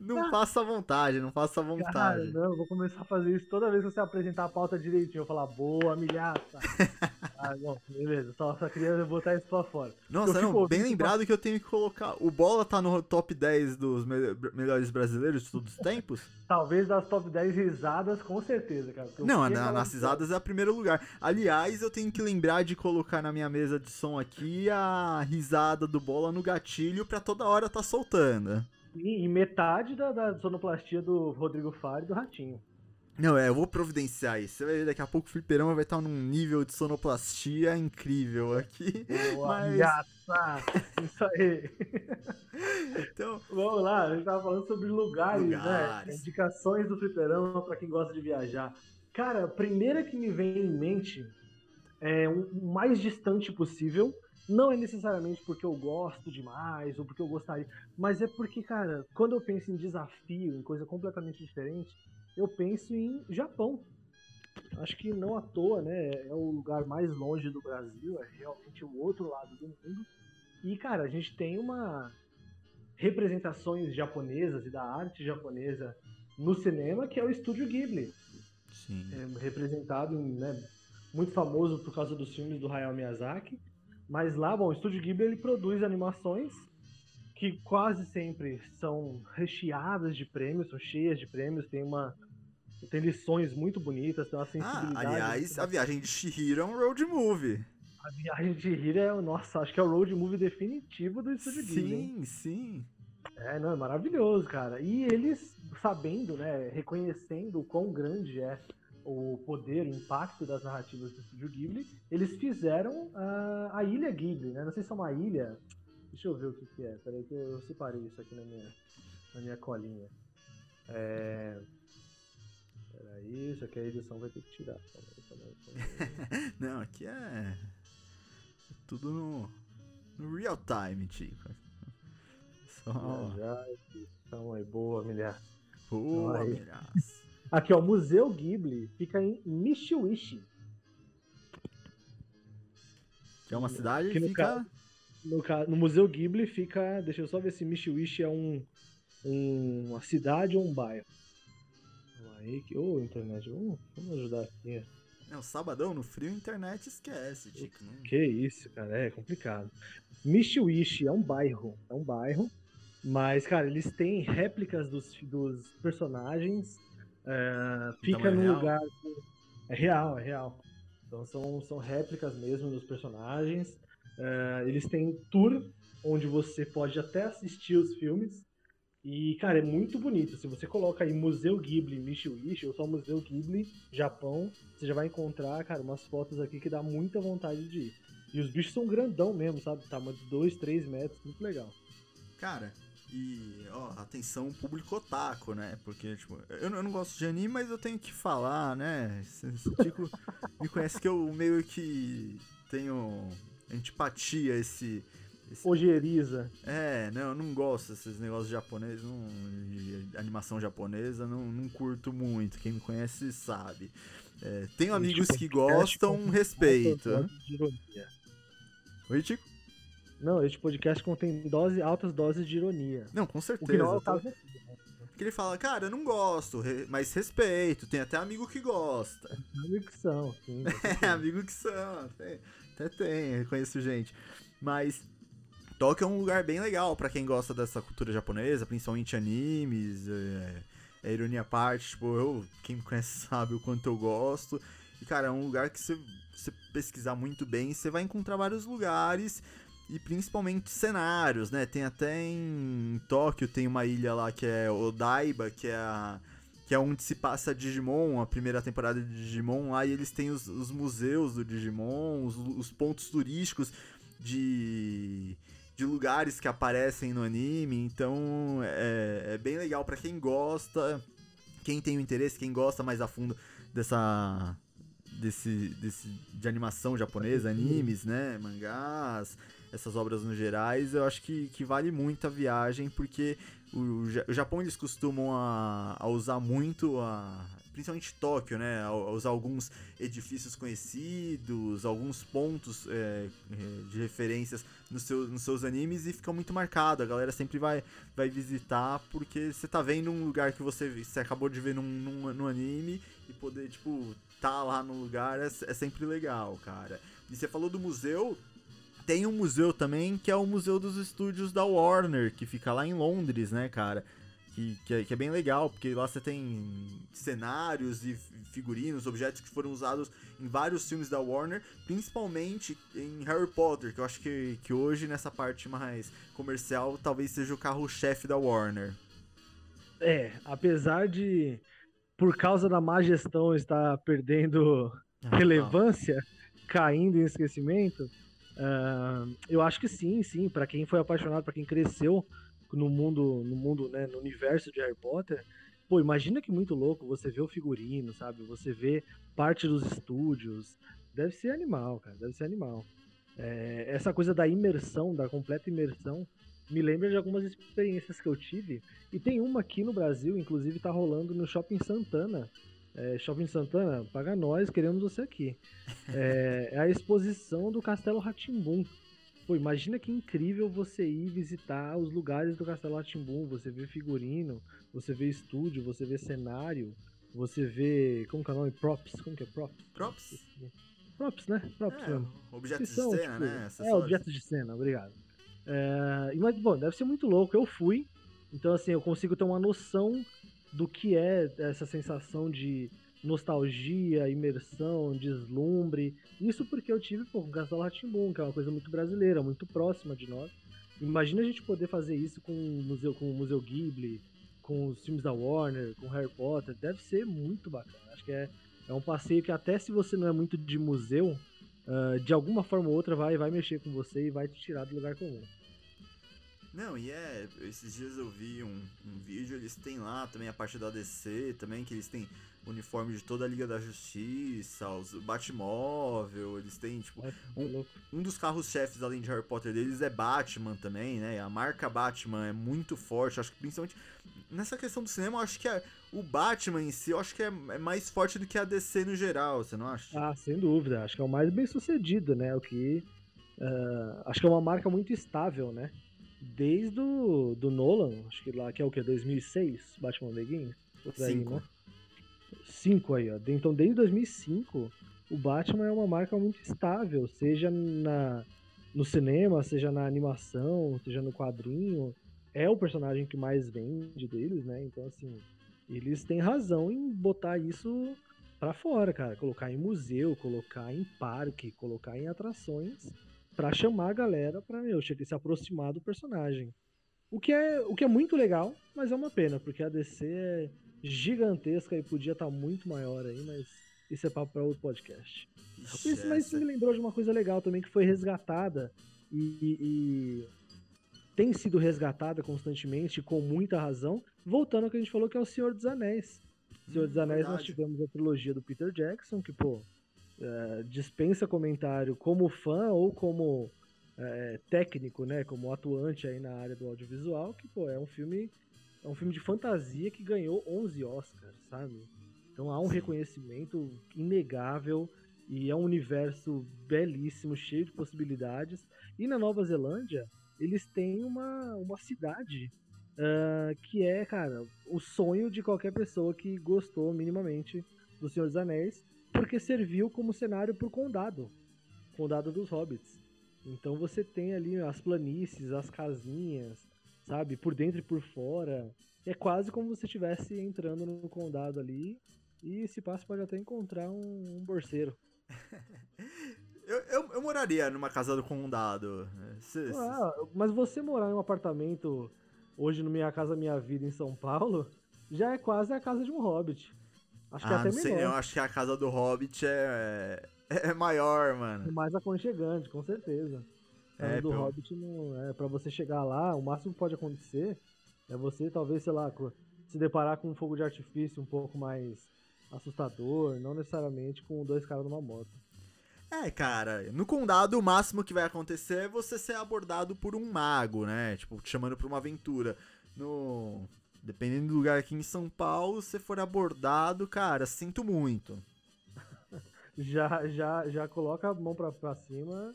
Não faça vontade, não faça Cara, vontade. não, eu vou começar a fazer isso toda vez que você apresentar a pauta direitinho. Eu vou falar boa, milhaça. ah, não, beleza, só, só queria botar isso pra fora. Nossa, eu não, bem lembrado que eu tenho que colocar. O Bola tá no top 10 dos me- melhores brasileiros de todos os tempos? Talvez das top 10 risadas, com certeza, cara. Não, na, nas risadas é o primeiro lugar. Aliás, eu tenho que lembrar de colocar na minha mesa de som aqui a risada do Bola no gatilho pra toda hora tá soltando. E, e metade da, da sonoplastia do Rodrigo Faro e do Ratinho. Não, é, eu vou providenciar isso. Você vai ver daqui a pouco o Fliperama vai estar num nível de sonoplastia incrível aqui. Boa, Mas-! Isso aí. Então, Vamos lá, a gente tava falando sobre lugares, Lugares. né? Indicações do fliperama pra quem gosta de viajar. Cara, a primeira que me vem em mente é o mais distante possível. Não é necessariamente porque eu gosto demais ou porque eu gostaria, mas é porque, cara, quando eu penso em desafio, em coisa completamente diferente, eu penso em Japão. Acho que não à toa, né? É o lugar mais longe do Brasil, é realmente o outro lado do mundo. E, cara, a gente tem uma representações japonesas e da arte japonesa no cinema, que é o Estúdio Ghibli. Sim. É, representado, né, muito famoso por causa dos filmes do Hayao Miyazaki. Mas lá, bom, o Estúdio Ghibli ele produz animações que quase sempre são recheadas de prêmios, são cheias de prêmios, tem uma tem lições muito bonitas, tem uma Ah, sensibilidade. aliás, a viagem de Shihiro é um road movie. A viagem de Hiro é, nossa, acho que é o road movie definitivo do Estúdio Ghibli. Sim, sim. É, não, é maravilhoso, cara. E eles, sabendo, né, reconhecendo o quão grande é o poder, o impacto das narrativas do Estúdio Ghibli, eles fizeram a, a Ilha Ghibli, né? Não sei se é uma ilha. Deixa eu ver o que, que é. Peraí que eu, separei isso aqui na minha, na minha colinha. É... Peraí, isso aqui a edição vai ter que tirar. Não, aqui é tudo no, no real time, Tico. Só Já, já, aí, boa, milhar. boa, Aí. Aqui, ó, o Museu Ghibli fica em Nishiwishi. Que é uma cidade Que fica... No, ca- no Museu Ghibli fica. Deixa eu só ver se Mishiwishi é um, um- uma cidade ou um bairro. Aí, que. Ô, internet, vamos, vamos ajudar aqui. É, o sabadão no frio, a internet esquece, Tico. Não- Que isso, cara, é complicado. Mishiwishi é um bairro, é um bairro, mas, cara, eles têm réplicas dos, dos personagens, é, fica num real? lugar... É real, é real. Então são, são réplicas mesmo dos personagens. É, eles têm tour, onde você pode até assistir os filmes, e, cara, é muito bonito. Se você coloca aí Museu Ghibli Mishiwishi, ou só Museu Ghibli Japão, você já vai encontrar, cara, umas fotos aqui que dá muita vontade de ir. E os bichos são grandão mesmo, sabe? Tamanho de 2, 3 metros, muito legal. Cara, e, ó, atenção público otaku, né? Porque, tipo, eu, não- eu não gosto de anime, mas eu tenho que falar, né? Tico me conhece que eu meio que tenho antipatia esse... esse Ojeriza. É, não, eu não gosto desses negócios japoneses, não, de animação japonesa, não, não curto muito. Quem me conhece sabe. É, tenho amigos que gostam, respeito. Oi, Tico? Não, este podcast contém dose, altas doses de ironia. Não, com O certeza. que não é o caso aqui. Ele fala, cara, eu não gosto, mas respeito, tem até amigo que gosta. Amigos que são, sim. É, amigo que são, tem- até tem, conheço gente. Mas Tóquio é um lugar bem legal pra quem gosta dessa cultura japonesa, principalmente animes, é, é ironia à parte, tipo, eu, quem me conhece sabe o quanto eu gosto. E, cara, é um lugar que você pesquisar muito bem, você vai encontrar vários lugares e principalmente cenários, né? Tem até em Tóquio, tem uma ilha lá que é Odaiba, que é a que é onde se passa Digimon, a primeira temporada de Digimon. Lá, e eles têm os, os museus do Digimon, os, os pontos turísticos de, de lugares que aparecem no anime, então é, é bem legal pra quem gosta, quem tem o interesse, quem gosta mais a fundo dessa desse, desse de animação japonesa, animes, né, mangás, essas obras no gerais, eu acho que, que vale muito a viagem, porque o, o Japão eles costumam a, a usar muito a principalmente Tóquio, né, usar alguns edifícios conhecidos, alguns pontos é, é, de referências nos seus, nos seus animes e fica muito marcado. A galera sempre vai, vai visitar porque você tá vendo um lugar que você, você acabou de ver num, num, num anime e poder, tipo, tá lá no lugar é, é sempre legal, cara. E você falou do museu, tem um museu também que é o Museu dos Estúdios da Warner, que fica lá em Londres, né, cara? Que, que, é, que é bem legal, porque lá você tem cenários e figurinos, objetos que foram usados em vários filmes da Warner, principalmente em Harry Potter, que eu acho que, que hoje, nessa parte mais comercial, talvez seja o carro-chefe da Warner. É, apesar de, por causa da má gestão, estar perdendo Ah, relevância, caindo em esquecimento, ah, eu acho que sim, sim. Pra quem foi apaixonado, pra quem cresceu no mundo, no mundo, né, no universo de Harry Potter, pô, imagina que muito louco você vê o figurino, sabe? Você vê parte dos estúdios. Deve ser animal, cara. Deve ser animal. É, essa coisa da imersão, da completa imersão, me lembra de algumas experiências que eu tive. E tem uma aqui no Brasil, inclusive tá rolando no Shopping Santana. É, Shopping Santana, paga nós, queremos você aqui. É, é a exposição do Castelo Ratimbum. Pô, imagina que incrível você ir visitar os lugares do Castelo Atimbum, você vê figurino, você vê estúdio, você vê cenário, você vê. Como que é o nome? Props. Como que é props? Props? Props, né? Props É, mesmo. objetos de são, cena, tipo, né? É, objetos de cena, obrigado. É, mas, bom, deve ser muito louco. Eu fui, então, assim, eu consigo ter uma noção do que é essa sensação de nostalgia, imersão, deslumbre. Isso porque eu tive, pô, com Castelo Ratimbun, que é uma coisa muito brasileira, muito próxima de nós. Imagina a gente poder fazer isso com o museu, com o museu Ghibli, com os filmes da Warner, com Harry Potter. Deve ser muito bacana. Acho que é, é um passeio que até se você não é muito de museu, ah, de alguma forma ou outra vai, vai mexer com você e vai te tirar do lugar comum. Não, e é, esses dias eu vi um, um vídeo, eles têm lá também a parte da DC também, que eles têm uniforme de toda a Liga da Justiça, os Batmóvel, eles têm, tipo, Um- um dos carros-chefes além de Harry Potter deles é Batman também, né? A marca Batman é muito forte, acho que principalmente nessa questão do cinema, eu acho que a- o Batman em si, eu acho que é, é mais forte do que a DC no geral, você não acha? Ah, sem dúvida. Acho que é o mais bem sucedido, né? O que. ah, acho que é uma marca muito estável, né? Desde o do Nolan, acho que lá que é o que? 2006? Batman Begins? Por aí, Cinco. né? Cinco aí, ó. Então, desde 2005, o Batman é uma marca muito estável, seja na, no cinema, seja na animação, seja no quadrinho. É o personagem que mais vende deles, né? Então, assim, eles têm razão em botar isso pra fora, cara. Colocar em museu, colocar em parque, colocar em atrações pra chamar a galera pra, meu, che- se aproximar do personagem. O que, é, o que é muito legal, mas é uma pena, porque a DC é gigantesca e podia estar muito maior aí, mas isso é papo pra outro podcast. Ixi, Isso, mas isso essa- me lembrou de uma coisa legal também que foi resgatada e, e- e tem sido resgatada constantemente com muita razão. Voltando ao que a gente falou que é o Senhor dos Anéis. Senhor dos Hum, Anéis nós verdade. tivemos a trilogia do Peter Jackson, que pô é, dispensa comentário como fã ou como é, técnico, né, como atuante aí na área do audiovisual, que pô é um filme é um filme de fantasia que ganhou 11 Oscars, sabe? Então há um Sim. reconhecimento inegável e é um universo belíssimo, cheio de possibilidades. E na Nova Zelândia, eles têm uma, uma cidade ah, que é, cara, o sonho de qualquer pessoa que gostou minimamente do Senhor dos Anéis, porque serviu como cenário pro condado condado dos hobbits. Então você tem ali as planícies, as casinhas, sabe, por dentro e por fora. É quase como se você estivesse entrando no condado ali. E se passa pode até encontrar um, um borseiro. Eu, eu, eu moraria numa casa do condado. Se- se- Ah, mas você morar em um apartamento hoje no Minha Casa Minha Vida em São Paulo já é quase a casa de um hobbit. Acho que é ah, até não sei, eu acho que a casa do Hobbit é, é maior, É mano. mais aconchegante, com certeza. A casa É, do pelo- Hobbit não é para você chegar lá, o máximo que pode acontecer é você talvez, sei lá, se deparar com um fogo de artifício um pouco mais assustador, não necessariamente com dois caras numa moto. É, cara, no condado o máximo que vai acontecer é você ser abordado por um mago, né? Tipo, te chamando pra uma aventura. No. Dependendo do lugar aqui em São Paulo, se você for abordado, cara, sinto muito. Já já já coloca a mão pra, pra cima,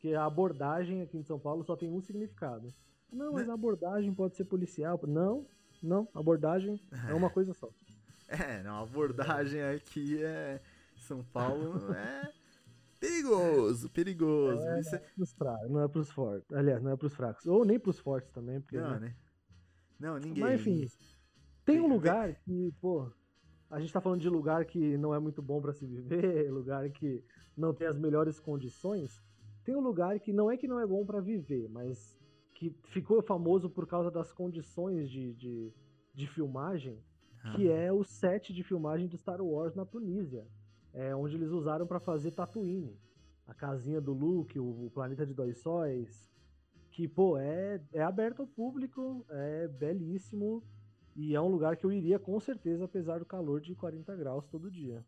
que a abordagem aqui em São Paulo só tem um significado. Não, mas Né? a abordagem pode ser policial. Não, não, abordagem é uma coisa só. É, não, a abordagem aqui é. São Paulo é. Perigoso, perigoso. Isso é- Pros fracos, não é pros fortes. Aliás, não é pros fracos. Ou nem pros fortes também, porque. Não, né? né? Não, ninguém. Mas enfim, tem um lugar que, pô, a gente tá falando de lugar que não é muito bom pra se viver, lugar que não tem as melhores condições. Tem um lugar que não é que não é bom pra viver, mas que ficou famoso por causa das condições de, de, de filmagem, que Ah. é o set de filmagem do Star Wars na Tunísia. É onde eles usaram pra fazer Tatooine. A casinha do Luke, o, o planeta de dois sóis. Que, pô, é, é aberto ao público, é belíssimo. E é um lugar que eu iria com certeza, apesar do calor de 40 graus todo dia.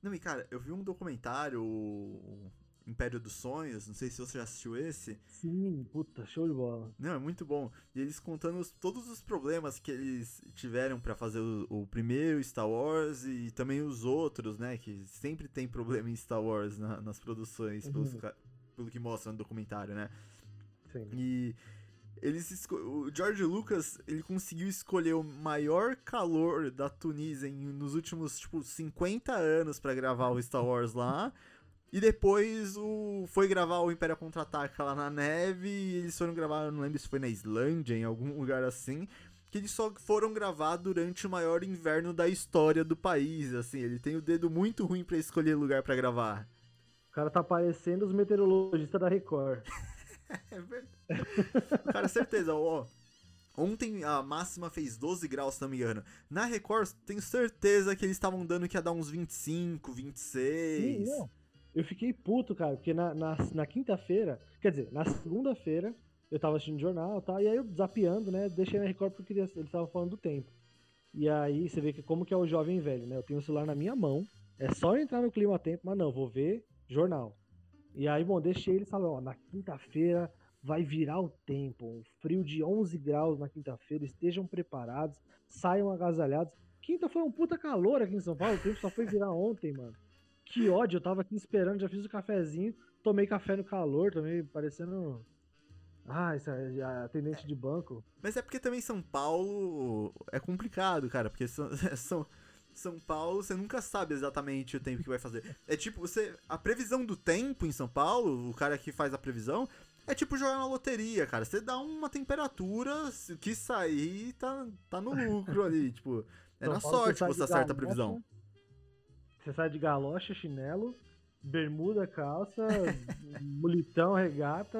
Não, e cara, eu vi um documentário, o Império dos Sonhos, não sei se você já assistiu esse. Sim, puta, show de bola. Não, é muito bom. E eles contando os- todos os problemas que eles tiveram pra fazer o, o primeiro Star Wars e também os outros, né? Que sempre tem problema em Star Wars na- nas produções, pelos Uhum. ca- pelo que mostra no documentário, né? Sim. E eles o George Lucas, ele conseguiu escolher o maior calor da Tunísia em- nos últimos, tipo, 50 anos pra gravar o Star Wars lá. E depois o foi gravar o Império Contra-Ataca lá na neve e eles foram gravar, não lembro se foi na Islândia, em algum lugar assim, que eles só foram gravar durante o maior inverno da história do país, assim, ele tem o dedo muito ruim pra escolher lugar pra gravar. O cara tá parecendo os meteorologistas da Record. É verdade. Cara, certeza, ó. Ontem a máxima fez 12 graus, se não me engano. Na Record, tenho certeza que eles estavam dando que ia dar uns 25, 26. Sim, não. Eu fiquei puto, cara, porque na, na, na quinta-feira, quer dizer, na segunda-feira, eu tava assistindo jornal e tal, e aí eu zapeando, né, deixei na Record porque eles estavam falando do tempo. E aí você vê que como que é o jovem velho, né? Eu tenho o celular na minha mão, é só entrar no clima tempo, mas não, vou ver jornal. E aí, bom, deixei eles falando, ó, na quinta-feira vai virar o tempo, um frio de 11 graus na quinta-feira, estejam preparados, saiam agasalhados. Quinta foi um puta calor aqui em São Paulo, o tempo só foi virar ontem, mano. Que ódio, eu tava aqui esperando, já fiz o cafezinho, tomei café no calor, também parecendo. Ah, essa é a atendente de banco. Mas é porque também São Paulo é complicado, cara, porque são, são, São Paulo, você nunca sabe exatamente o tempo que vai fazer. É tipo, você. A previsão do tempo em São Paulo, o cara que faz a previsão, é tipo jogar na loteria, cara. Você dá uma temperatura, que sair, tá, tá no lucro ali. Tipo, é São na Paulo, sorte que você de acerta a galocha, previsão. Você sai de galocha, chinelo, bermuda, calça, mulitão, regata,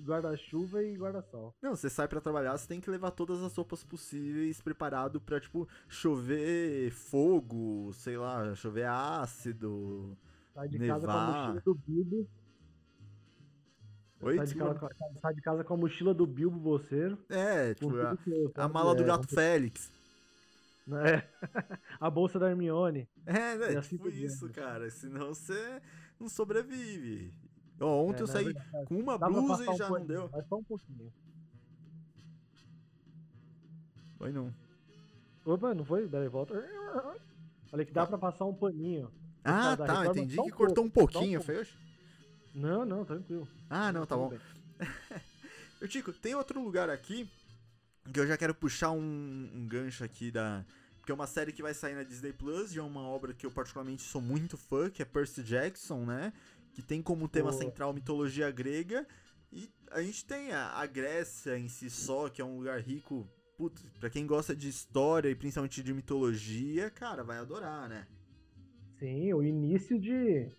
guarda-chuva e guarda-sol. Não, você sai pra trabalhar, você tem que levar todas as roupas possíveis preparado pra, tipo, chover fogo, sei lá, chover ácido. Sai de casa com a Nevar. mochila do Bilbo. Oi? Sai de, casa, com- sai de casa com a mochila do Bilbo Bolseiro. É, tipo, a, a mala do é, gato Félix. Né? a bolsa da Hermione. É, né? Assim tipo por diante. isso, cara. Senão você não sobrevive. Ontem É, eu saí verdade, com uma Dá blusa e um já não paninho, deu. Mas só um pouquinho. Foi não. Opa, não foi? Daí volta. Falei que dá pra passar um paninho. Ah, tá, entendi um que cortou um um pouquinho. "Oxe." Não, não, tranquilo. Ah, não, tá bom. Eu, Tico, tem outro lugar aqui que eu já quero puxar um, um gancho aqui da. Que é uma série que vai sair na Disney Plus, de uma obra que eu particularmente sou muito fã, que é Percy Jackson, né? Que tem como tema Boa. central mitologia grega. E a gente tem a, a Grécia em si só, que é um lugar rico. Putz, pra quem gosta de história e principalmente de mitologia, cara, vai adorar, né? Sim, o início de.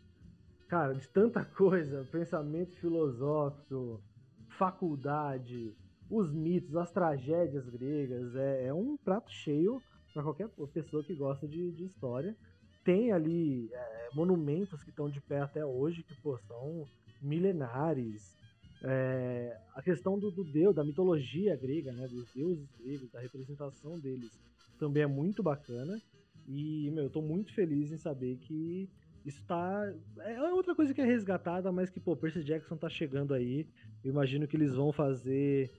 Cara, de tanta coisa. Pensamento filosófico, faculdade, os mitos, as tragédias gregas. É, é um prato cheio para qualquer pessoa que gosta de, de história. Tem ali é, monumentos que estão de pé até hoje, que pô, são milenares. É, a questão do, do deus, da mitologia grega, né, dos deuses gregos, da representação deles, também é muito bacana. E, meu, eu tô muito feliz em saber que isso tá. É outra coisa que é resgatada, mas que, pô, Percy Jackson tá chegando aí. Eu imagino que eles vão fazer,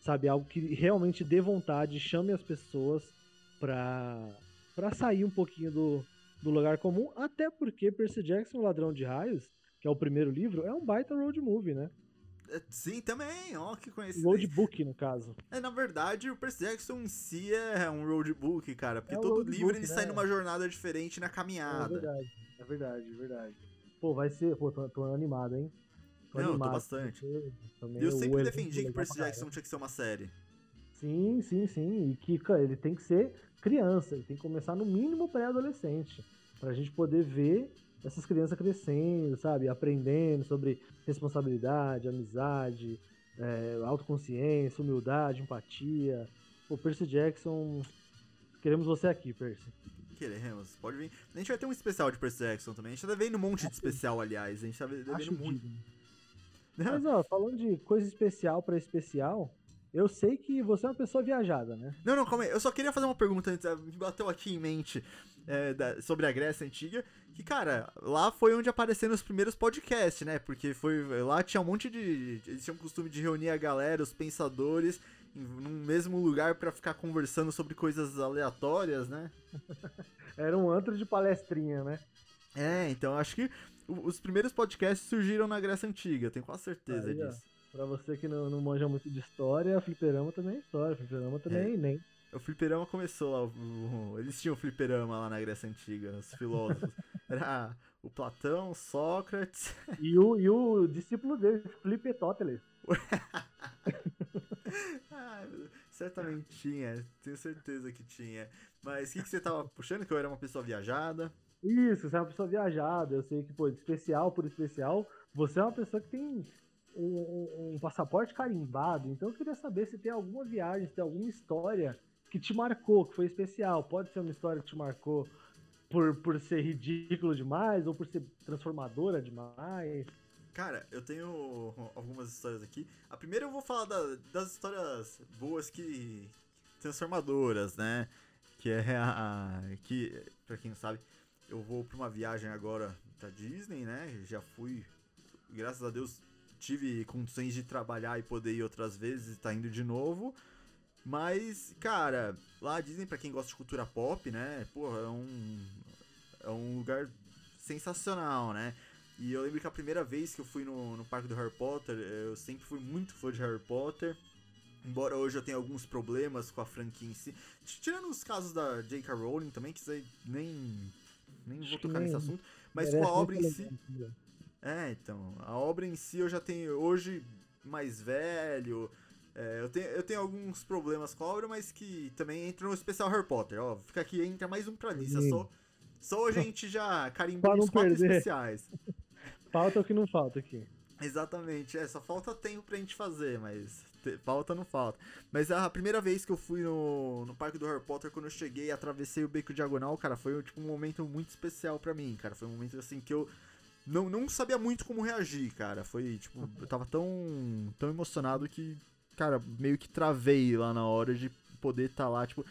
sabe, algo que realmente dê vontade, chame as pessoas pra, pra sair um pouquinho do, do lugar comum. Até porque Percy Jackson, o Ladrão de Raios, que é o primeiro livro, é um baita road movie, né? É, Sim, também, ó, que Road coincidência. book, no caso. É, na verdade, o Percy Jackson em si é um roadbook, cara. Porque É todo roadbook, livro ele né? sai numa jornada diferente na É caminhada. verdade, é verdade, é verdade. Pô, vai ser. Pô, tô, tô animado, hein? Não, eu tô animado, bastante. também eu sempre defendi que Percy. Jackson tinha que ser uma série. Sim, sim, sim. E que, cara, ele tem que ser criança, ele tem que começar no mínimo pré-adolescente. Pra gente poder ver essas crianças crescendo, sabe? Aprendendo sobre responsabilidade, amizade, é, autoconsciência, humildade, empatia. O Percy Jackson. Queremos você aqui, Percy. Queremos, pode vir. A gente vai ter um especial de Percy Jackson também. A gente tá devendo um monte de especial, aliás. A gente tá devendo Acho muito. digno. Mas, ó, falando de coisa especial pra especial, eu sei que você é uma pessoa viajada, né? Não, não, calma aí. Eu só queria fazer uma pergunta antes. eh, Me bateu aqui em mente eh, da- sobre a Grécia Antiga. Que, cara, lá foi onde apareceram os primeiros podcasts, né? Porque foi lá tinha um monte de. Eles tinham o costume de reunir a galera, os pensadores, em, num mesmo lugar pra ficar conversando sobre coisas aleatórias, né? Era um antro de palestrinha, né? É, então acho que os primeiros podcasts surgiram na Grécia Antiga, tenho quase certeza Aí, ó. disso. Pra você que não, não manja muito de história, fliperama também é história, fliperama também é, nem. O fliperama começou lá, o, o, eles tinham fliperama lá na Grécia Antiga, os filósofos. Era o Platão, Sócrates. E o, e o discípulo dele, Flipetóteles. ah, certamente tinha, tenho certeza que tinha. Mas o que, que você tava puxando? Que eu era uma pessoa viajada? Isso, você é uma pessoa viajada. Eu sei que, pô, de especial por especial, você é uma pessoa que tem um, um, passaporte carimbado. Então eu queria saber se tem alguma viagem, se tem alguma história que te marcou, que foi especial. Pode ser uma história que te marcou por, por ser ridículo demais ou por ser transformadora demais. Cara, eu tenho algumas histórias aqui. A primeira eu vou falar da, das histórias boas que. transformadoras, né? Que é a. que, pra quem não sabe, eu vou pra uma viagem agora da Disney, né? Já fui. Graças a Deus tive condições de trabalhar e poder ir outras vezes, tá indo de novo. Mas, cara, lá a Disney, pra quem gosta de cultura pop, né? Porra, é um. É um lugar sensacional, né? E eu lembro que a primeira vez que eu fui no, no parque do Harry Potter, eu sempre fui muito fã de Harry Potter. Embora hoje eu tenha alguns problemas com a franquia em si. Tirando os casos da J.K. Rowling também, que isso nem, nem vou tocar nesse assunto. Mas com a obra em si. É, então. A obra em si eu já tenho hoje mais velho. É, eu, tenho, eu tenho alguns problemas com a obra, mas que também entra no especial Harry Potter. Ó, fica aqui, entra mais um pra lista. Só, só a gente já carimbou os quatro perder. especiais. Falta o que não falta aqui. Exatamente, é, só falta tempo pra gente fazer, mas falta não falta. Mas a primeira vez que eu fui no, no parque do Harry Potter, quando eu cheguei e atravessei o beco diagonal, cara, foi tipo um momento muito especial para mim, cara. Foi um momento assim que eu não, não sabia muito como reagir, cara. Foi tipo, eu tava tão, tão emocionado que, cara, meio que travei lá na hora de poder estar tá lá, tipo,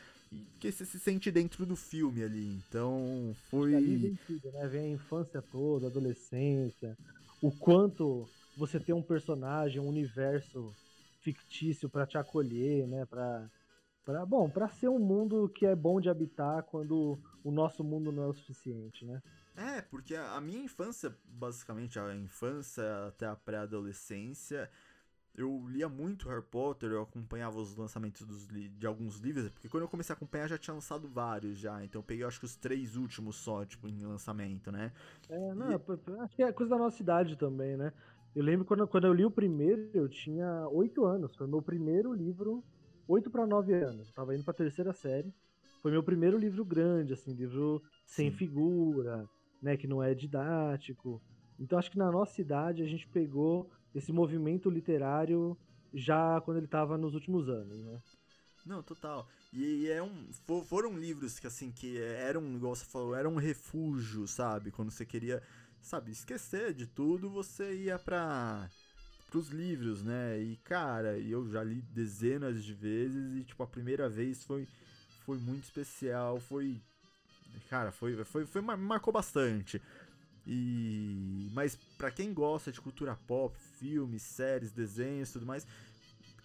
que você se sente dentro do filme ali. Então, foi. Vem, né? vem a infância toda, a adolescência, o quanto você tem um personagem, um universo fictício para te acolher, né? Pra, pra, bom, para ser um mundo que é bom de habitar quando o nosso mundo não é o suficiente, né? É, porque a minha infância, basicamente a infância até a pré-adolescência, eu lia muito Harry Potter, eu acompanhava os lançamentos dos de alguns livros, porque quando eu comecei a acompanhar já tinha lançado vários já, então eu peguei acho que os três últimos só, tipo, em lançamento, né? É, não, e... acho que é coisa da nossa idade também, né? Eu lembro quando, quando eu li o primeiro, eu tinha oito anos, foi meu primeiro livro, oito para nove anos, eu tava indo pra terceira série, foi meu primeiro livro grande, assim, livro sem Sim. figura, né, que não é didático, então acho que na nossa idade a gente pegou esse movimento literário já quando ele estava nos últimos anos, né? Não, total. E, e é um, for, foram livros que, assim, que eram, igual você falou, eram um refúgio, sabe? Quando você queria, sabe, esquecer de tudo, você ia para pros livros, né? E, cara, eu já li dezenas de vezes e, tipo, a primeira vez foi, foi muito especial, foi... Cara, foi, foi, foi, marcou bastante. E mas para quem gosta de cultura pop, filmes, séries, desenhos, tudo mais,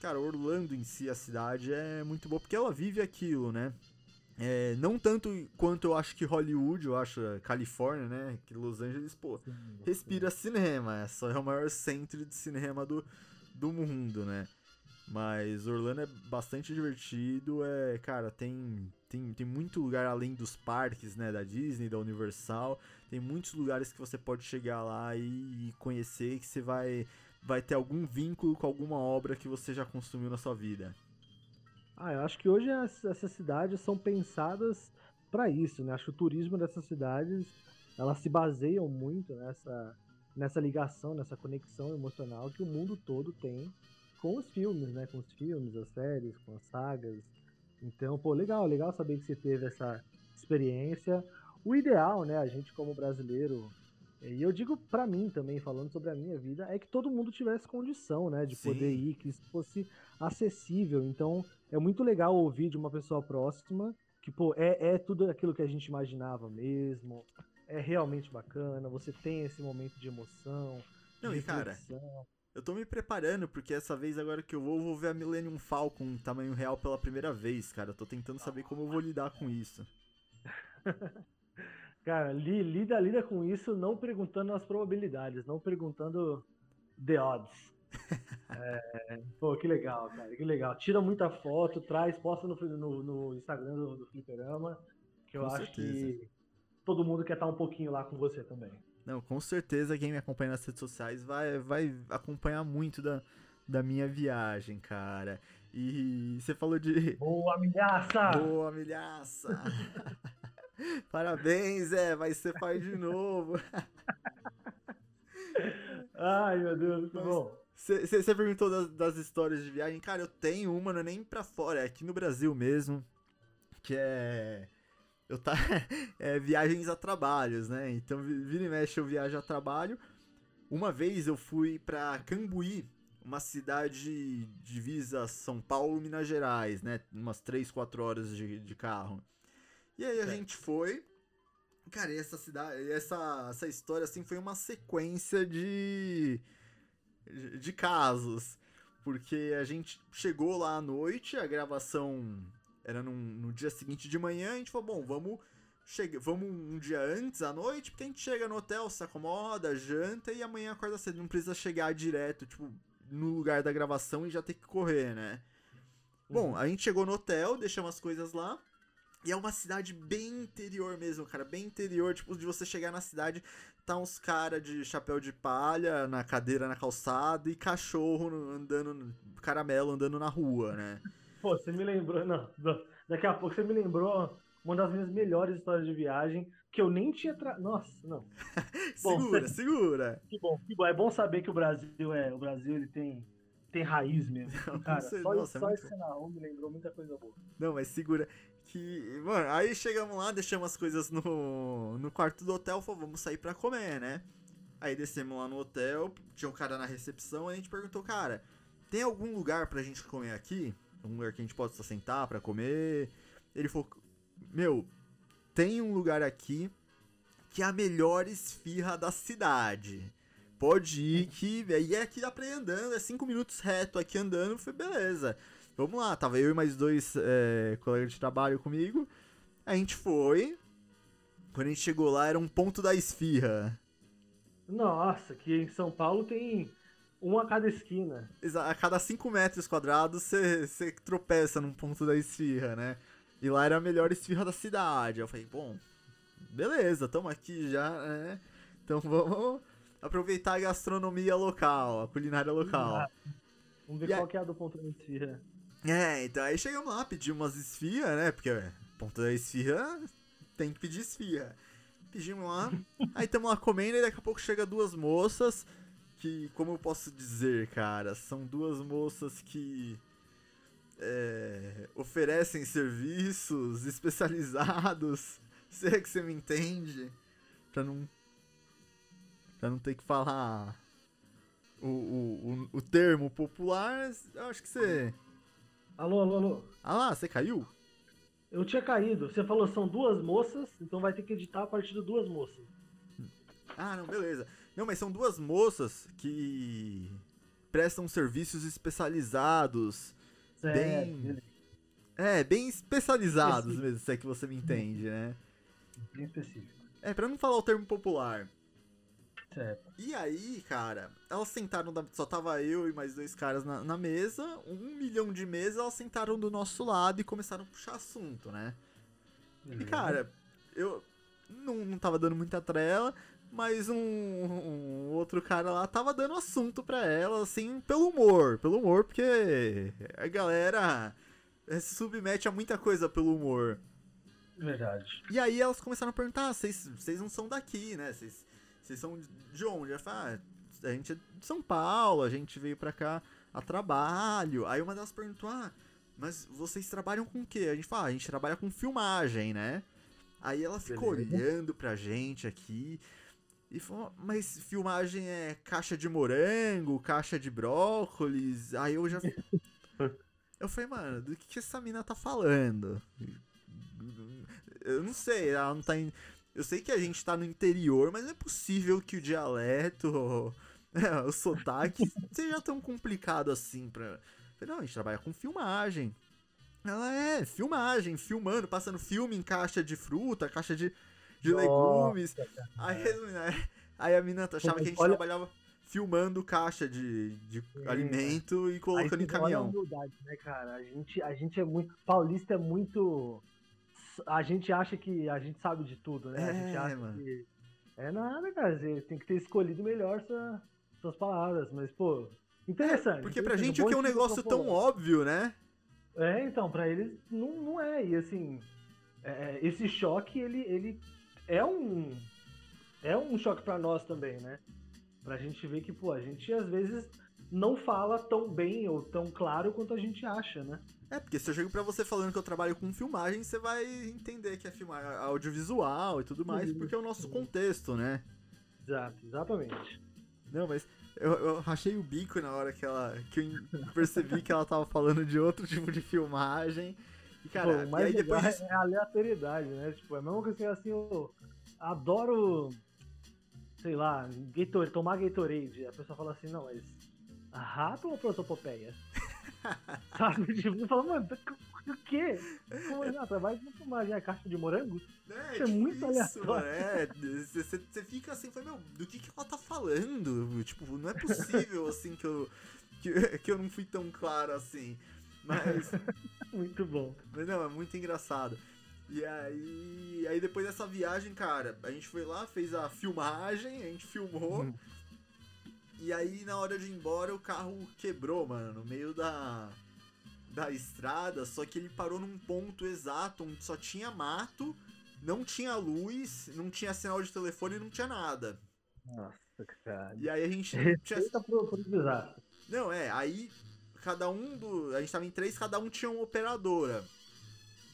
cara, Orlando em si a cidade é muito boa porque ela vive aquilo, né? É, não tanto quanto eu acho que Hollywood, eu acho Califórnia, né? Que Los Angeles, pô, sim, respira sim. cinema. É só é o maior centro de cinema do, do mundo, né? Mas Orlando é bastante divertido, é, cara, tem, tem, tem muito lugar além dos parques, né, da Disney, da Universal. Tem muitos lugares que você pode chegar lá e, conhecer que você vai, vai ter algum vínculo com alguma obra que você já consumiu na sua vida. Ah, eu acho que hoje as, essas cidades são pensadas para isso, né? Acho que o turismo dessas cidades, elas se baseiam muito nessa, nessa ligação, nessa conexão emocional que o mundo todo tem com os filmes, né? Com os filmes, as séries, com as sagas. Então, pô, legal, legal saber que você teve essa experiência. O ideal, né, a gente como brasileiro, e eu digo para mim também, falando sobre a minha vida, é que todo mundo tivesse condição, né, de Sim. poder ir, que isso fosse acessível. Então, é muito legal ouvir de uma pessoa próxima que, pô, é, é tudo aquilo que a gente imaginava mesmo, é realmente bacana, você tem esse momento de emoção. Não, de e cara, eu tô me preparando, porque essa vez agora que eu vou, eu vou ver a Millennium Falcon em tamanho real pela primeira vez, cara. Eu tô tentando saber como eu vou lidar com isso. Cara, lida, lida com isso não perguntando as probabilidades, não perguntando the odds. É, pô, que legal, cara, que legal. Tira muita foto, traz, posta no, no, no Instagram do, do Fliperama, que eu Com acho certeza. que todo mundo quer estar um pouquinho lá com você também. Não, com certeza quem me acompanha nas redes sociais vai, vai acompanhar muito da, da minha viagem, cara. E você falou de. Boa, milhaça! Boa, milhaça! Parabéns, é, vai ser pai de novo. Ai, meu Deus, muito Mas- bom. Você perguntou das, das histórias de viagem. Cara, eu tenho uma, não é nem pra fora, é aqui no Brasil mesmo. Que é. Eu tá. É viagens a trabalhos, né? Então, vi- vira e mexe eu viajo a trabalho. Uma vez eu fui pra Cambuí, uma cidade divisa São Paulo, Minas Gerais, né? Umas 3, 4 horas de, de carro. E aí a Certo. gente foi. Cara, e essa cidade, essa, essa história assim foi uma sequência de de casos, porque a gente chegou lá à noite, a gravação era num- no dia seguinte de manhã, a gente falou, bom, vamos chega, vamos um dia antes à noite, porque a gente chega no hotel, se acomoda, janta e amanhã acorda cedo, não precisa chegar direto, tipo, no lugar da gravação e já ter que correr, né? Bom, a gente chegou no hotel, deixamos as coisas lá. E é uma cidade bem interior mesmo, cara. Bem interior, tipo, de você chegar na cidade, tá uns cara de chapéu de palha na cadeira na calçada e cachorro andando, caramelo andando na rua, né? Pô, você me lembrou, não, daqui a pouco você me lembrou uma das minhas melhores histórias de viagem, que eu nem tinha tra... Nossa, não. Bom, segura, segura. Que bom, que bom. É bom saber que o Brasil é, o Brasil ele tem tem raiz mesmo. Cara, certeza, só, nossa, é só muito esse Naum me lembrou muita coisa boa. Não, mas segura. Que. Mano, aí chegamos lá, deixamos as coisas no, no quarto do hotel, falou, vamos sair pra comer, né? Aí descemos lá no hotel, tinha um cara na recepção, aí a gente perguntou, cara, tem algum lugar pra gente comer aqui? Um lugar que a gente possa sentar pra comer? Ele falou, meu, tem um lugar aqui que é a melhor esfirra da cidade. Pode ir que. E é aqui dá pra ir andando, é cinco minutos reto aqui andando. Falei, beleza. Vamos lá, tava eu e mais dois é, colegas de trabalho comigo. A gente foi. Quando a gente chegou lá, era um ponto da esfirra. Nossa, que em São Paulo tem um a cada esquina. A cada 5 metros quadrados, você tropeça num ponto da esfirra, né? E lá era a melhor esfirra da cidade. Eu falei, bom, beleza, tamo aqui já, né? Então vamos aproveitar a gastronomia local, a culinária local. Vamos ver E a- qual que é a do ponto da esfirra. É, então aí chegamos lá, pedimos umas esfirras, né? Porque é, ponto da esfirra tem que pedir esfirra. Pedimos lá, aí estamos lá comendo e daqui a pouco chega duas moças que, como eu posso dizer, cara, são duas moças que é, oferecem serviços especializados. Se é que você me entende, pra não pra não ter que falar o, o, o, o termo popular, eu acho que você Alô, alô, alô. ah lá, você caiu? Eu tinha caído. Você falou são duas moças, então vai ter que editar a partir de duas moças. Ah, não, beleza. Não, mas são duas moças que prestam serviços especializados. Certo. Bem- É, bem especializados mesmo, se é que você me entende, né? Bem específico. É, pra não falar o termo popular. E aí, cara, elas sentaram, da- só tava eu e mais dois caras na, na mesa, um milhão de mesas, elas sentaram do nosso lado e começaram a puxar assunto, né? E, Beleza. cara, eu não, não tava dando muita trela, mas um, um outro cara lá tava dando assunto pra ela, assim, pelo humor. Pelo humor, porque a galera eh, se submete a muita coisa pelo humor. Verdade. E aí elas começaram a perguntar, "Ah, vocês vocês não são daqui, né? Vocês vocês são de onde? Ah, a gente é de São Paulo, a gente veio pra cá a trabalho. Aí uma delas perguntou, ah, mas vocês trabalham com o quê? A gente fala, ah, a gente trabalha com filmagem, né? Aí ela ficou Beleza. olhando pra gente aqui e falou, mas filmagem é caixa de morango, caixa de brócolis. Aí eu já. eu falei, mano, do que, que essa mina tá falando? Eu não sei, ela não tá em. Eu sei que a gente tá no interior, mas não é possível que o dialeto, o sotaque, seja tão complicado assim pra. Não, a gente trabalha com filmagem. Ela é, filmagem, filmando, passando filme em caixa de fruta, caixa de, de Nossa, legumes. Aí, resumindo, aí- aí a mina achava que a gente Olha- trabalhava filmando caixa de, de É, alimento e colocando em caminhão. né, cara? A gente, a gente é muito. Paulista é muito. A gente acha que a gente sabe de tudo, né? a gente É, acha mano. que. É nada, cara. Você tem que ter escolhido melhor sua, suas palavras. Mas, pô, interessante. Porque pra gente o que é um negócio tão óbvio, né? É, então, pra eles não, não é. E assim, é, esse choque, ele, ele é um. É um choque pra nós também, né? Pra gente ver que, pô, a gente às vezes não fala tão bem ou tão claro quanto a gente acha, né? É, porque se eu chego pra você falando que eu trabalho com filmagem, você vai entender que é filmar audiovisual e tudo mais, porque é o nosso contexto, né? Exato, exatamente. Não, mas eu, eu rachei o bico na hora que ela. que eu percebi que ela tava falando de outro tipo de filmagem. E, cara, Pô, e aí depois. é a aleatoriedade, né? Tipo, é coisa que assim, eu adoro, sei lá, Gator, tomar Gatorade. A pessoa fala assim, não, mas rato ou protopopeia? Sabe? Tipo, você fala, mano, o quê? Como? Ah, trabalho com filmagem, a caixa de morango? É, Isso é muito aleatório. mano, é, você você fica assim, fala, meu, do que, que ela tá falando? Tipo, não é possível assim que eu, que, que eu não fui tão claro assim. Mas, Muito bom. mas não, é muito engraçado. E aí, aí depois dessa viagem, cara, a gente foi lá, fez a filmagem, a gente filmou. Hum. E aí na hora de ir embora o carro quebrou, mano, no meio da da estrada, só que ele parou num ponto exato onde só tinha mato, não tinha luz, não tinha sinal de telefone, não tinha nada. Nossa, cara. E aí a gente tinha pro, pro desastre. Não, é, aí cada um do. A gente tava em três, cada um tinha uma operadora.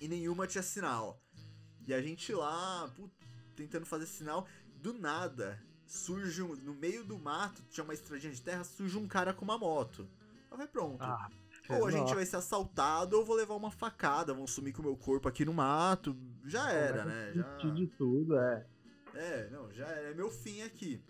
E nenhuma tinha sinal. E a gente lá, put, tentando fazer sinal, do nada, surge um, no meio do mato, tinha uma estradinha de terra, surge um cara com uma moto. Eu falei, pronto. Ah, ou a gente nossa. vai ser assaltado ou vou levar uma facada, vão sumir com o meu corpo aqui no mato. Já era, né? a Já... de tudo, é. É, não, já era. É meu fim aqui.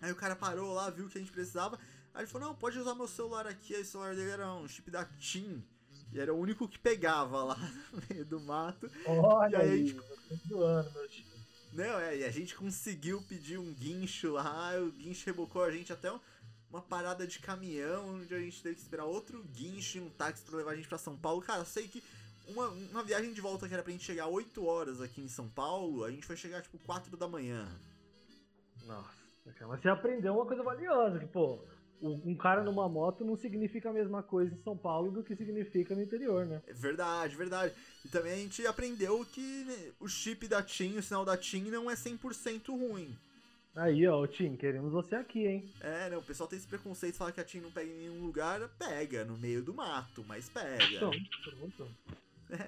Aí o cara parou lá, viu o que a gente precisava. Aí ele falou, não, pode usar meu celular aqui. Aí o celular dele era um chip da TIM. E era o único que pegava lá no meio do mato. Olha E aí, aí, eu tô zoando, meu time. Não, é, e a gente conseguiu pedir um guincho lá. O guincho rebocou a gente até um- uma parada de caminhão, onde a gente teve que esperar outro guincho e um táxi pra levar a gente pra São Paulo. Cara, eu sei que uma, uma viagem de volta que era pra gente chegar 8 horas aqui em São Paulo, a gente foi chegar tipo 4 da manhã. Nossa, mas você aprendeu uma coisa valiosa, que, pô, um cara numa moto não significa a mesma coisa em São Paulo do que significa no interior, né? É verdade, verdade. E também a gente aprendeu que né, o chip da TIM, o sinal da TIM não é 100% ruim. Aí, ó, Tim, queremos você aqui, hein? É, não, o pessoal tem esse preconceito de falar que a TIM não pega em nenhum lugar, pega, no meio do mato, mas pega. Pronto, pronto.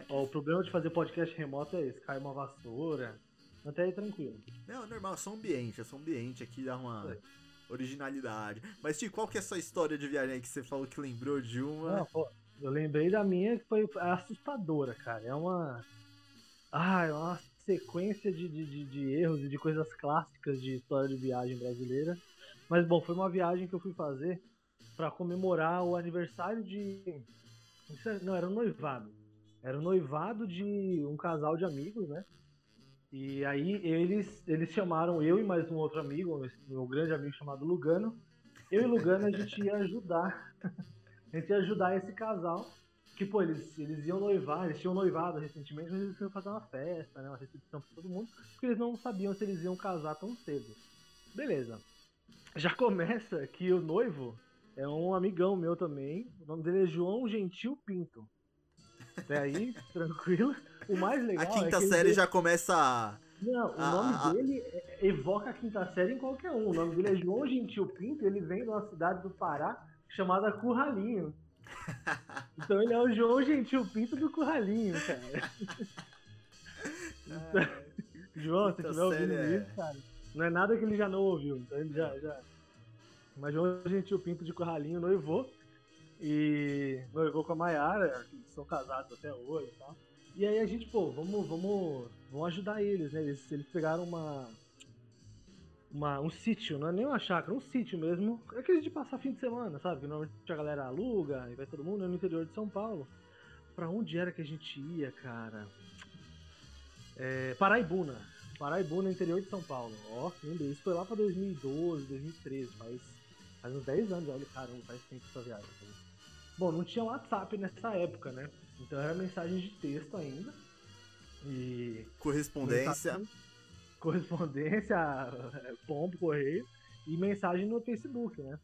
Ó, o problema de fazer podcast remoto é esse, cai uma vassoura, até aí tranquilo. Não, é normal, é só ambiente, é só ambiente aqui dá uma É. originalidade. Mas, Ti, qual que é a sua história de viagem aí que você falou que lembrou de uma? Não, pô, eu lembrei da minha que foi assustadora, cara. É uma. Ah, é uma sequência de, de, de, erros e de coisas clássicas de história de viagem brasileira. Mas bom, foi uma viagem que eu fui fazer pra comemorar o aniversário de. É- Não, era um noivado. Era um noivado de um casal de amigos, né? E aí eles, eles chamaram eu e mais um outro amigo, meu grande amigo chamado Lugano. Eu e Lugano a gente ia ajudar a gente ia ajudar esse casal. Que, pô, eles, eles iam noivar, eles tinham noivado recentemente, mas eles iam fazer uma festa, né? Uma recepção pra todo mundo, porque eles não sabiam se eles iam casar tão cedo. Beleza. Já começa que o noivo é um amigão meu também. O nome dele é João Gentil Pinto. Até aí, tranquilo. O mais legal. a quinta é que ele série veio- já começa a. Não, o nome ah, dele é- evoca a quinta série em qualquer um. O nome dele é João Gentil Pinto, ele vem de uma cidade do Pará chamada Curralinho. Então ele é o João Gentil Pinto do Curralinho, cara. Então, João, se estiver ouvindo é- isso, cara, não é nada que ele já não ouviu. Então ele já. já... Mas João Gentil Pinto de Curralinho noivou. E noivou com a Maiara, que são casados até hoje e tal. E aí a gente, pô, vamos, vamos, vamos ajudar eles, né? Eles, eles pegaram uma, uma. um sítio, não é nem uma chácara, um sítio mesmo. É aqueles de passar fim de semana, sabe? Que normalmente a galera aluga e vai todo mundo é no interior de São Paulo. Pra onde era que a gente ia, cara? É, Paraibuna. Paraibuna, interior de São Paulo. Ó, lembrei. Isso foi lá pra 2012, 2013, faz faz uns 10 anos, olha, caramba, faz tempo essa viagem. Bom, não tinha WhatsApp nessa época, né? Então era mensagem de texto ainda. E. Correspondência. Correspondência, pombo, correio. E mensagem no Facebook, né?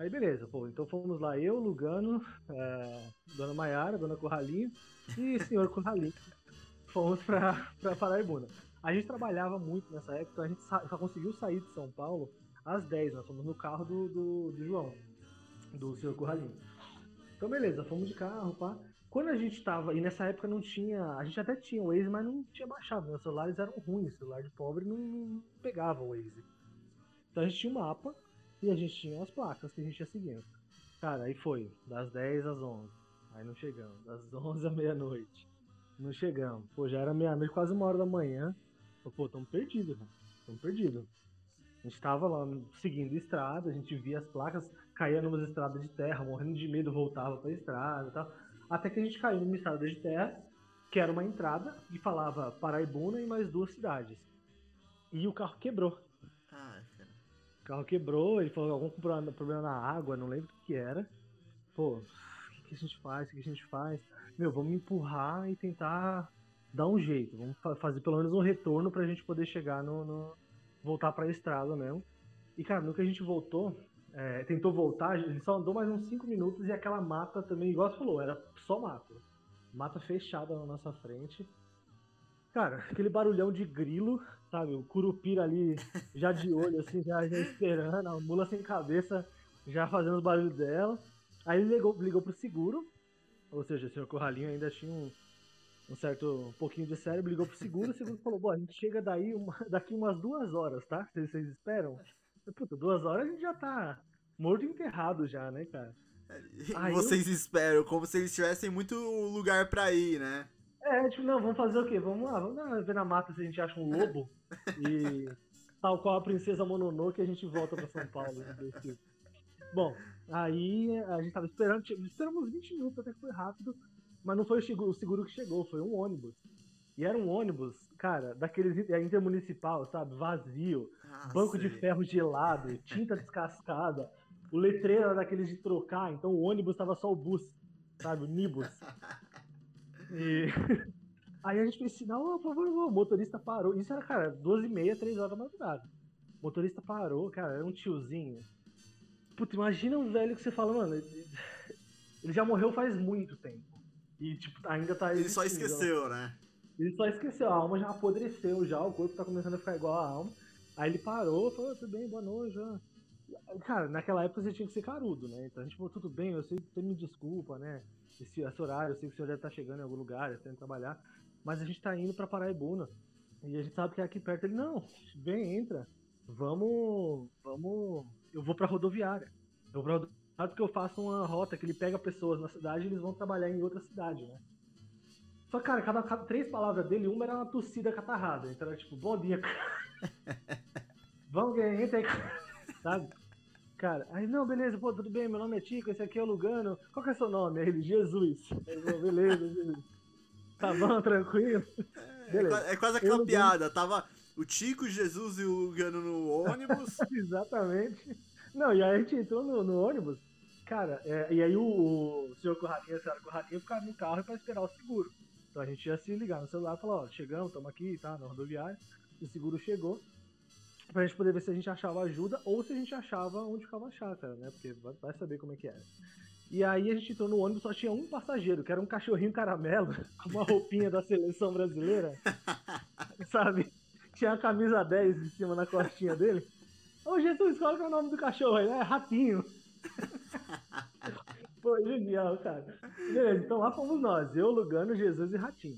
Aí beleza, pô, então fomos lá, eu, Lugano, é, Dona Maiara, Dona Corralinho e Senhor Corralinho. Fomos pra, pra Paraibuna. A gente trabalhava muito nessa época, então a gente só conseguiu sair de São Paulo às 10, nós fomos no carro do, do, do João, do Senhor Corralinho. Então beleza, fomos de carro, pá. Quando a gente tava, e nessa época não tinha, a gente até tinha o Waze, mas não tinha baixado, né? os celulares eram ruins, o celular de pobre não, não pegava o Waze. Então a gente tinha um mapa, e a gente tinha as placas que a gente ia seguindo. Cara, aí foi, das 10 às 11. Aí não chegamos. Das 11 à meia-noite. Não chegamos. Pô, já era meia-noite, quase uma hora da manhã. Pô, tamo perdidos, cara. Tamo perdidos. A gente tava lá seguindo a estrada, a gente via as placas, caía numa estradas de terra, morrendo de medo, voltava pra estrada e tal. Até que a gente caiu numa estrada de terra, que era uma entrada, e falava Paraibuna e mais duas cidades. E o carro quebrou carro quebrou, ele falou algum problema na água, não lembro o que, era. Pô, o que, que, a gente faz? O que, que, a gente faz? Meu, vamos empurrar e tentar dar um jeito. Vamos fazer pelo menos um retorno pra gente poder chegar no. no voltar pra estrada mesmo. E cara, no que a gente voltou, é, tentou voltar, ele só andou mais uns 5 minutos e aquela mata também, igual você falou, era só mato. Mata fechada na nossa frente. Cara, aquele barulhão de grilo, sabe? O curupira ali já de olho, assim, já, já esperando, a mula sem cabeça já fazendo os barulhos dela. Aí ele ligou, ligou pro seguro, ou seja, o senhor Corralinho ainda tinha um, um certo um pouquinho de cérebro, ligou pro seguro, o seguro falou, bom, a gente chega daí uma, daqui umas duas horas, tá? Vocês, vocês esperam? Puta, duas horas a gente já tá morto e enterrado já, né, cara? Aí vocês eu... esperam, como se eles tivessem muito lugar pra ir, né? É, tipo, não, vamos fazer o quê? Vamos lá, vamos ver na mata se a gente acha um lobo e tal qual a princesa Mononoke a gente volta pra São Paulo. Né, tipo. Bom, aí a gente tava esperando, esperamos 20 minutos até que foi rápido, mas não foi o seguro que chegou, foi um ônibus. E era um ônibus, cara, daqueles é intermunicipal, sabe? Vazio, ah, banco sei. de ferro gelado, tinta descascada, o letreiro era daqueles de trocar, então o ônibus tava só o bus, sabe? O Nibus. E aí a gente fez sinal, oh, por favor, o motorista parou. Isso era, cara, 12 e meia, 3 horas da madrugada. O motorista parou, cara, era um tiozinho. Puta, imagina um velho que você fala, mano, ele, ele já morreu faz muito tempo. E, tipo, ainda tá Ele só esqueceu, né? Ele só esqueceu, a alma já apodreceu já, o corpo tá começando a ficar igual a alma. Aí ele parou, falou, tudo bem, boa noite. Cara, naquela época você tinha que ser carudo, né? Então a gente falou, tudo bem, eu sei, você me desculpa, né? esse, esse horário, eu sei que o senhor deve estar chegando em algum lugar, está indo trabalhar, mas a gente está indo para Paraibuna. E a gente sabe que é aqui perto. Ele, não, vem, entra. Vamos. Vamos. Eu vou pra rodoviária. Eu vou pra rodoviária porque eu faço uma rota que ele pega pessoas na cidade e eles vão trabalhar em outra cidade, né? Só, cara, cada, cada três palavras dele, uma era uma tossida catarrada. Então era tipo, bom dia. Vamos, entra aí. Sabe? Cara, aí, não, beleza, pô, tudo bem, meu nome é Tico, esse aqui é o Lugano. Qual que é seu nome? Aí ele, Jesus. Aí eu, beleza, Jesus. Tá bom, tranquilo? É, beleza. é quase aquela eu, piada, tava o Tico, Jesus e o Lugano no ônibus. Exatamente. Não, e aí a gente entrou no, no ônibus, cara, é, e aí o, o senhor Corradinha, a senhora Corradinha ficaram no carro pra esperar o seguro. Então a gente ia se ligar no celular e falar, ó, chegamos, estamos aqui, tá, na rodoviária. O seguro chegou pra gente poder ver se a gente achava ajuda ou se a gente achava onde ficava a chácara, né? Porque vai saber como é que era. E aí a gente entrou no ônibus, só tinha um passageiro, que era um cachorrinho caramelo, com uma roupinha da seleção brasileira. sabe? Tinha a camisa 10 em cima na costinha dele. Ô Jesus, qual é o nome do cachorro? Ele é Ratinho. Pô, genial, cara. Beleza, então lá fomos nós, eu, Lugano, Jesus e Ratinho.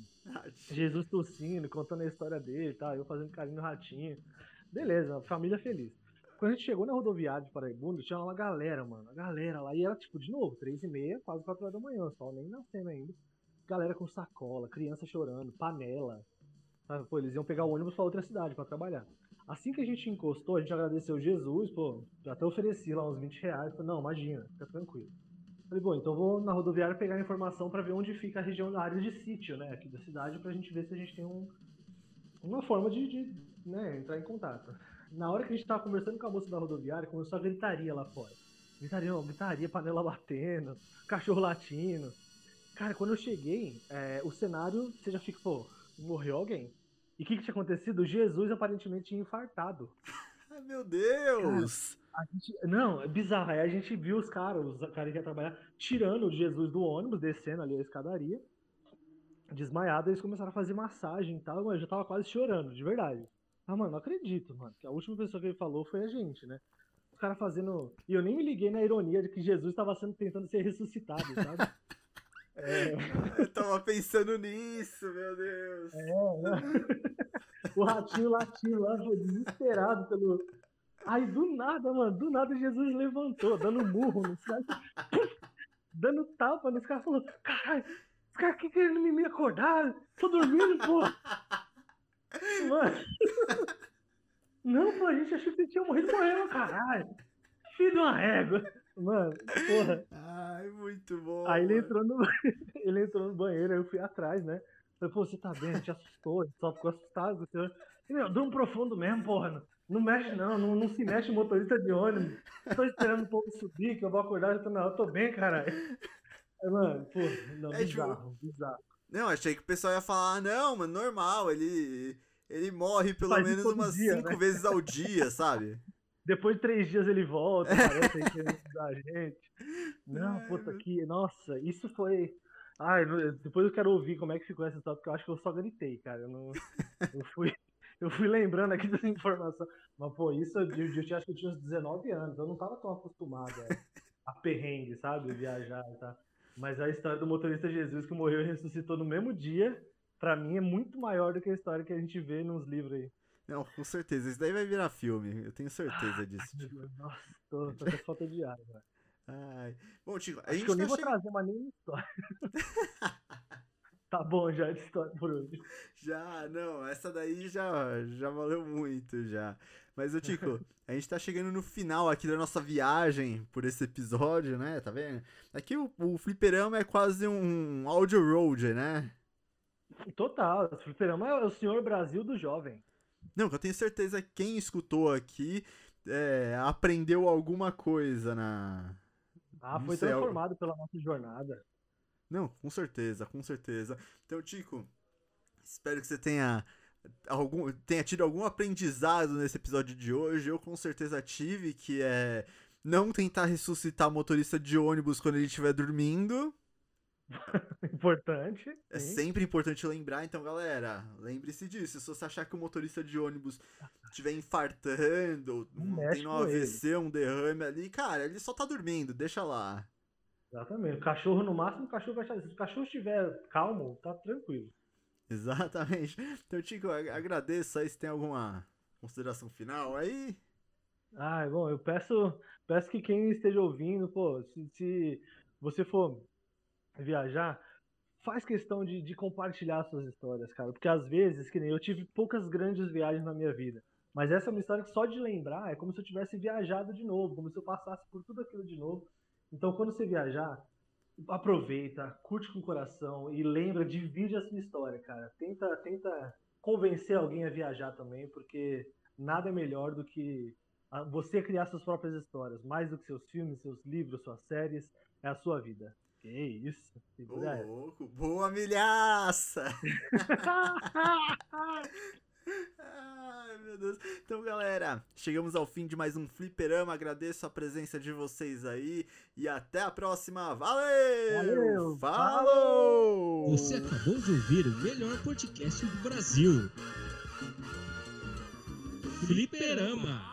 Jesus tossindo, contando a história dele e tal, eu fazendo carinho no Ratinho. Beleza, família feliz. Quando a gente chegou na rodoviária de Paraibuna, tinha uma galera, mano. A galera lá. E era tipo, de novo, três e meia, quase quatro horas da manhã. Só nem nascendo ainda. Galera com sacola, criança chorando, panela. Sabe? Pô, eles iam pegar o ônibus pra outra cidade para trabalhar. Assim que a gente encostou, a gente agradeceu Jesus, pô, até ofereci lá uns 20 reais. Falei, não, imagina, fica tranquilo. Falei, bom, então vou na rodoviária pegar informação para ver onde fica a região da área de sítio, né, aqui da cidade, pra gente ver se a gente tem um, uma forma de, de né, entrar em contato. na hora que a gente tava conversando com a moça da rodoviária, começou a gritaria lá fora. Gritaria, não, gritaria, panela batendo, cachorro latindo. Cara, quando eu cheguei, é, o cenário, você já fica, pô, morreu alguém. E o que, que tinha acontecido? Jesus aparentemente tinha infartado. Ai, meu Deus! A gente- não, é bizarro. Aí a gente viu os caras, os caras que iam trabalhar, tirando o Jesus do ônibus, descendo ali a escadaria, desmaiado, eles começaram a fazer massagem e tal, mas eu já tava quase chorando, de verdade. Ah, mano, não acredito, mano. Que a última pessoa que ele falou foi a gente, né? Os caras fazendo. E eu nem me liguei na ironia de que Jesus estava sendo tentando ser ressuscitado, sabe? É, Eu tava pensando nisso, meu Deus. o ratinho latindo lá, pô, desesperado pelo. Aí do nada, mano, do nada Jesus levantou, dando murro nos caras, dando tapa nos caras, falou: caralho, os caras aqui querendo me me acordar, tô dormindo, pô. Mano. Não, pô, a gente achou que você tinha morrido, morreu, caralho. Filho de uma régua. Mano, porra. Ai, muito bom. Aí ele mano. entrou no, ele entrou no banheiro, aí eu fui atrás, né? Falei, pô, você tá bem? Te assustou? Só ficou assustado. E, meu, durmo profundo mesmo, porra. Não, mexe não, não, não se mexe motorista de ônibus. Tô esperando um pouco subir, que eu vou acordar, já tô na hora, tô bem, caralho. Aí, mano, pô, não, É, tipo, bizarro, bizarro. Não, achei que o pessoal ia falar, ah, não, mano, normal, ele. Ele morre pelo Faz menos umas dia, cinco né? vezes ao dia, sabe? Depois de três dias ele volta, parece aí querendo ajudar a gente. Não, Ai, puta que. Nossa, isso foi. Ai, depois eu quero ouvir como é que ficou essa história, porque eu acho que eu só gritei, cara. Eu não. Eu fui, eu fui lembrando aqui dessa informação. Mas, pô, isso eu, eu, eu acho que eu tinha uns 19 anos. Eu não tava tão acostumado a, a perrengue, sabe? Viajar e tal. Mas a história do motorista Jesus que morreu e ressuscitou no mesmo dia, pra mim é muito maior do que a história que a gente vê nos livros aí. Não, com certeza. Isso daí vai virar filme. Eu tenho certeza disso. Meu Deus, Nossa, tô, tô com falta de ar, cara. Ai. Bom, Tico, a Acho gente que eu nem tá vou chegando. trazer mais nenhuma história. tá bom já de história por hoje. Já, não, essa daí já, já valeu muito já. Mas, ô Tico, a gente tá chegando no final aqui da nossa viagem por esse episódio, né? Tá vendo? Aqui o, o fliperama é quase um audio road, né? Total, o fliperama é o senhor Brasil do jovem. Não, eu tenho certeza que quem escutou aqui é, aprendeu alguma coisa na. Ah, Não foi sei, transformado pela nossa jornada. Não, com certeza, com certeza. Então, Tico, espero que você tenha algum tenha tido algum aprendizado nesse episódio de hoje. Eu com certeza tive, que é não tentar ressuscitar motorista de ônibus quando ele estiver dormindo. Importante. É sim. sempre importante lembrar. Então, galera, lembre-se disso. Se você achar que o motorista de ônibus estiver infartando, tem um. AVC, um derrame ali, cara, ele só tá dormindo, deixa lá. Exatamente. O cachorro, no máximo, o cachorro vai estar. Se o cachorro estiver calmo, tá tranquilo. Exatamente. Então, Tico, ag- agradeço aí se tem alguma consideração final aí. Ah, bom, eu peço, peço que quem esteja ouvindo, pô, se, se você for viajar, faz questão de, de compartilhar suas histórias, cara. Porque às vezes, que nem eu tive poucas grandes viagens na minha vida. Mas essa é uma história que só de lembrar é como se eu tivesse viajado de novo, como se eu passasse por tudo aquilo de novo. Então, quando você viajar, aproveita, curte com o coração e lembra, divide a sua história, cara. Tenta, tenta convencer alguém a viajar também, porque nada é melhor do que a- você criar suas próprias histórias, mais do que seus filmes, seus livros, suas séries, é a sua vida. Que isso? Ô, louco, boa milhaça! Ai, meu Deus. Então, galera, chegamos ao fim de mais um Fliperama. Agradeço a presença de vocês aí e até a próxima. Valeu! Valeu, Falou! Você acabou de ouvir o melhor podcast do Brasil. Fliperama.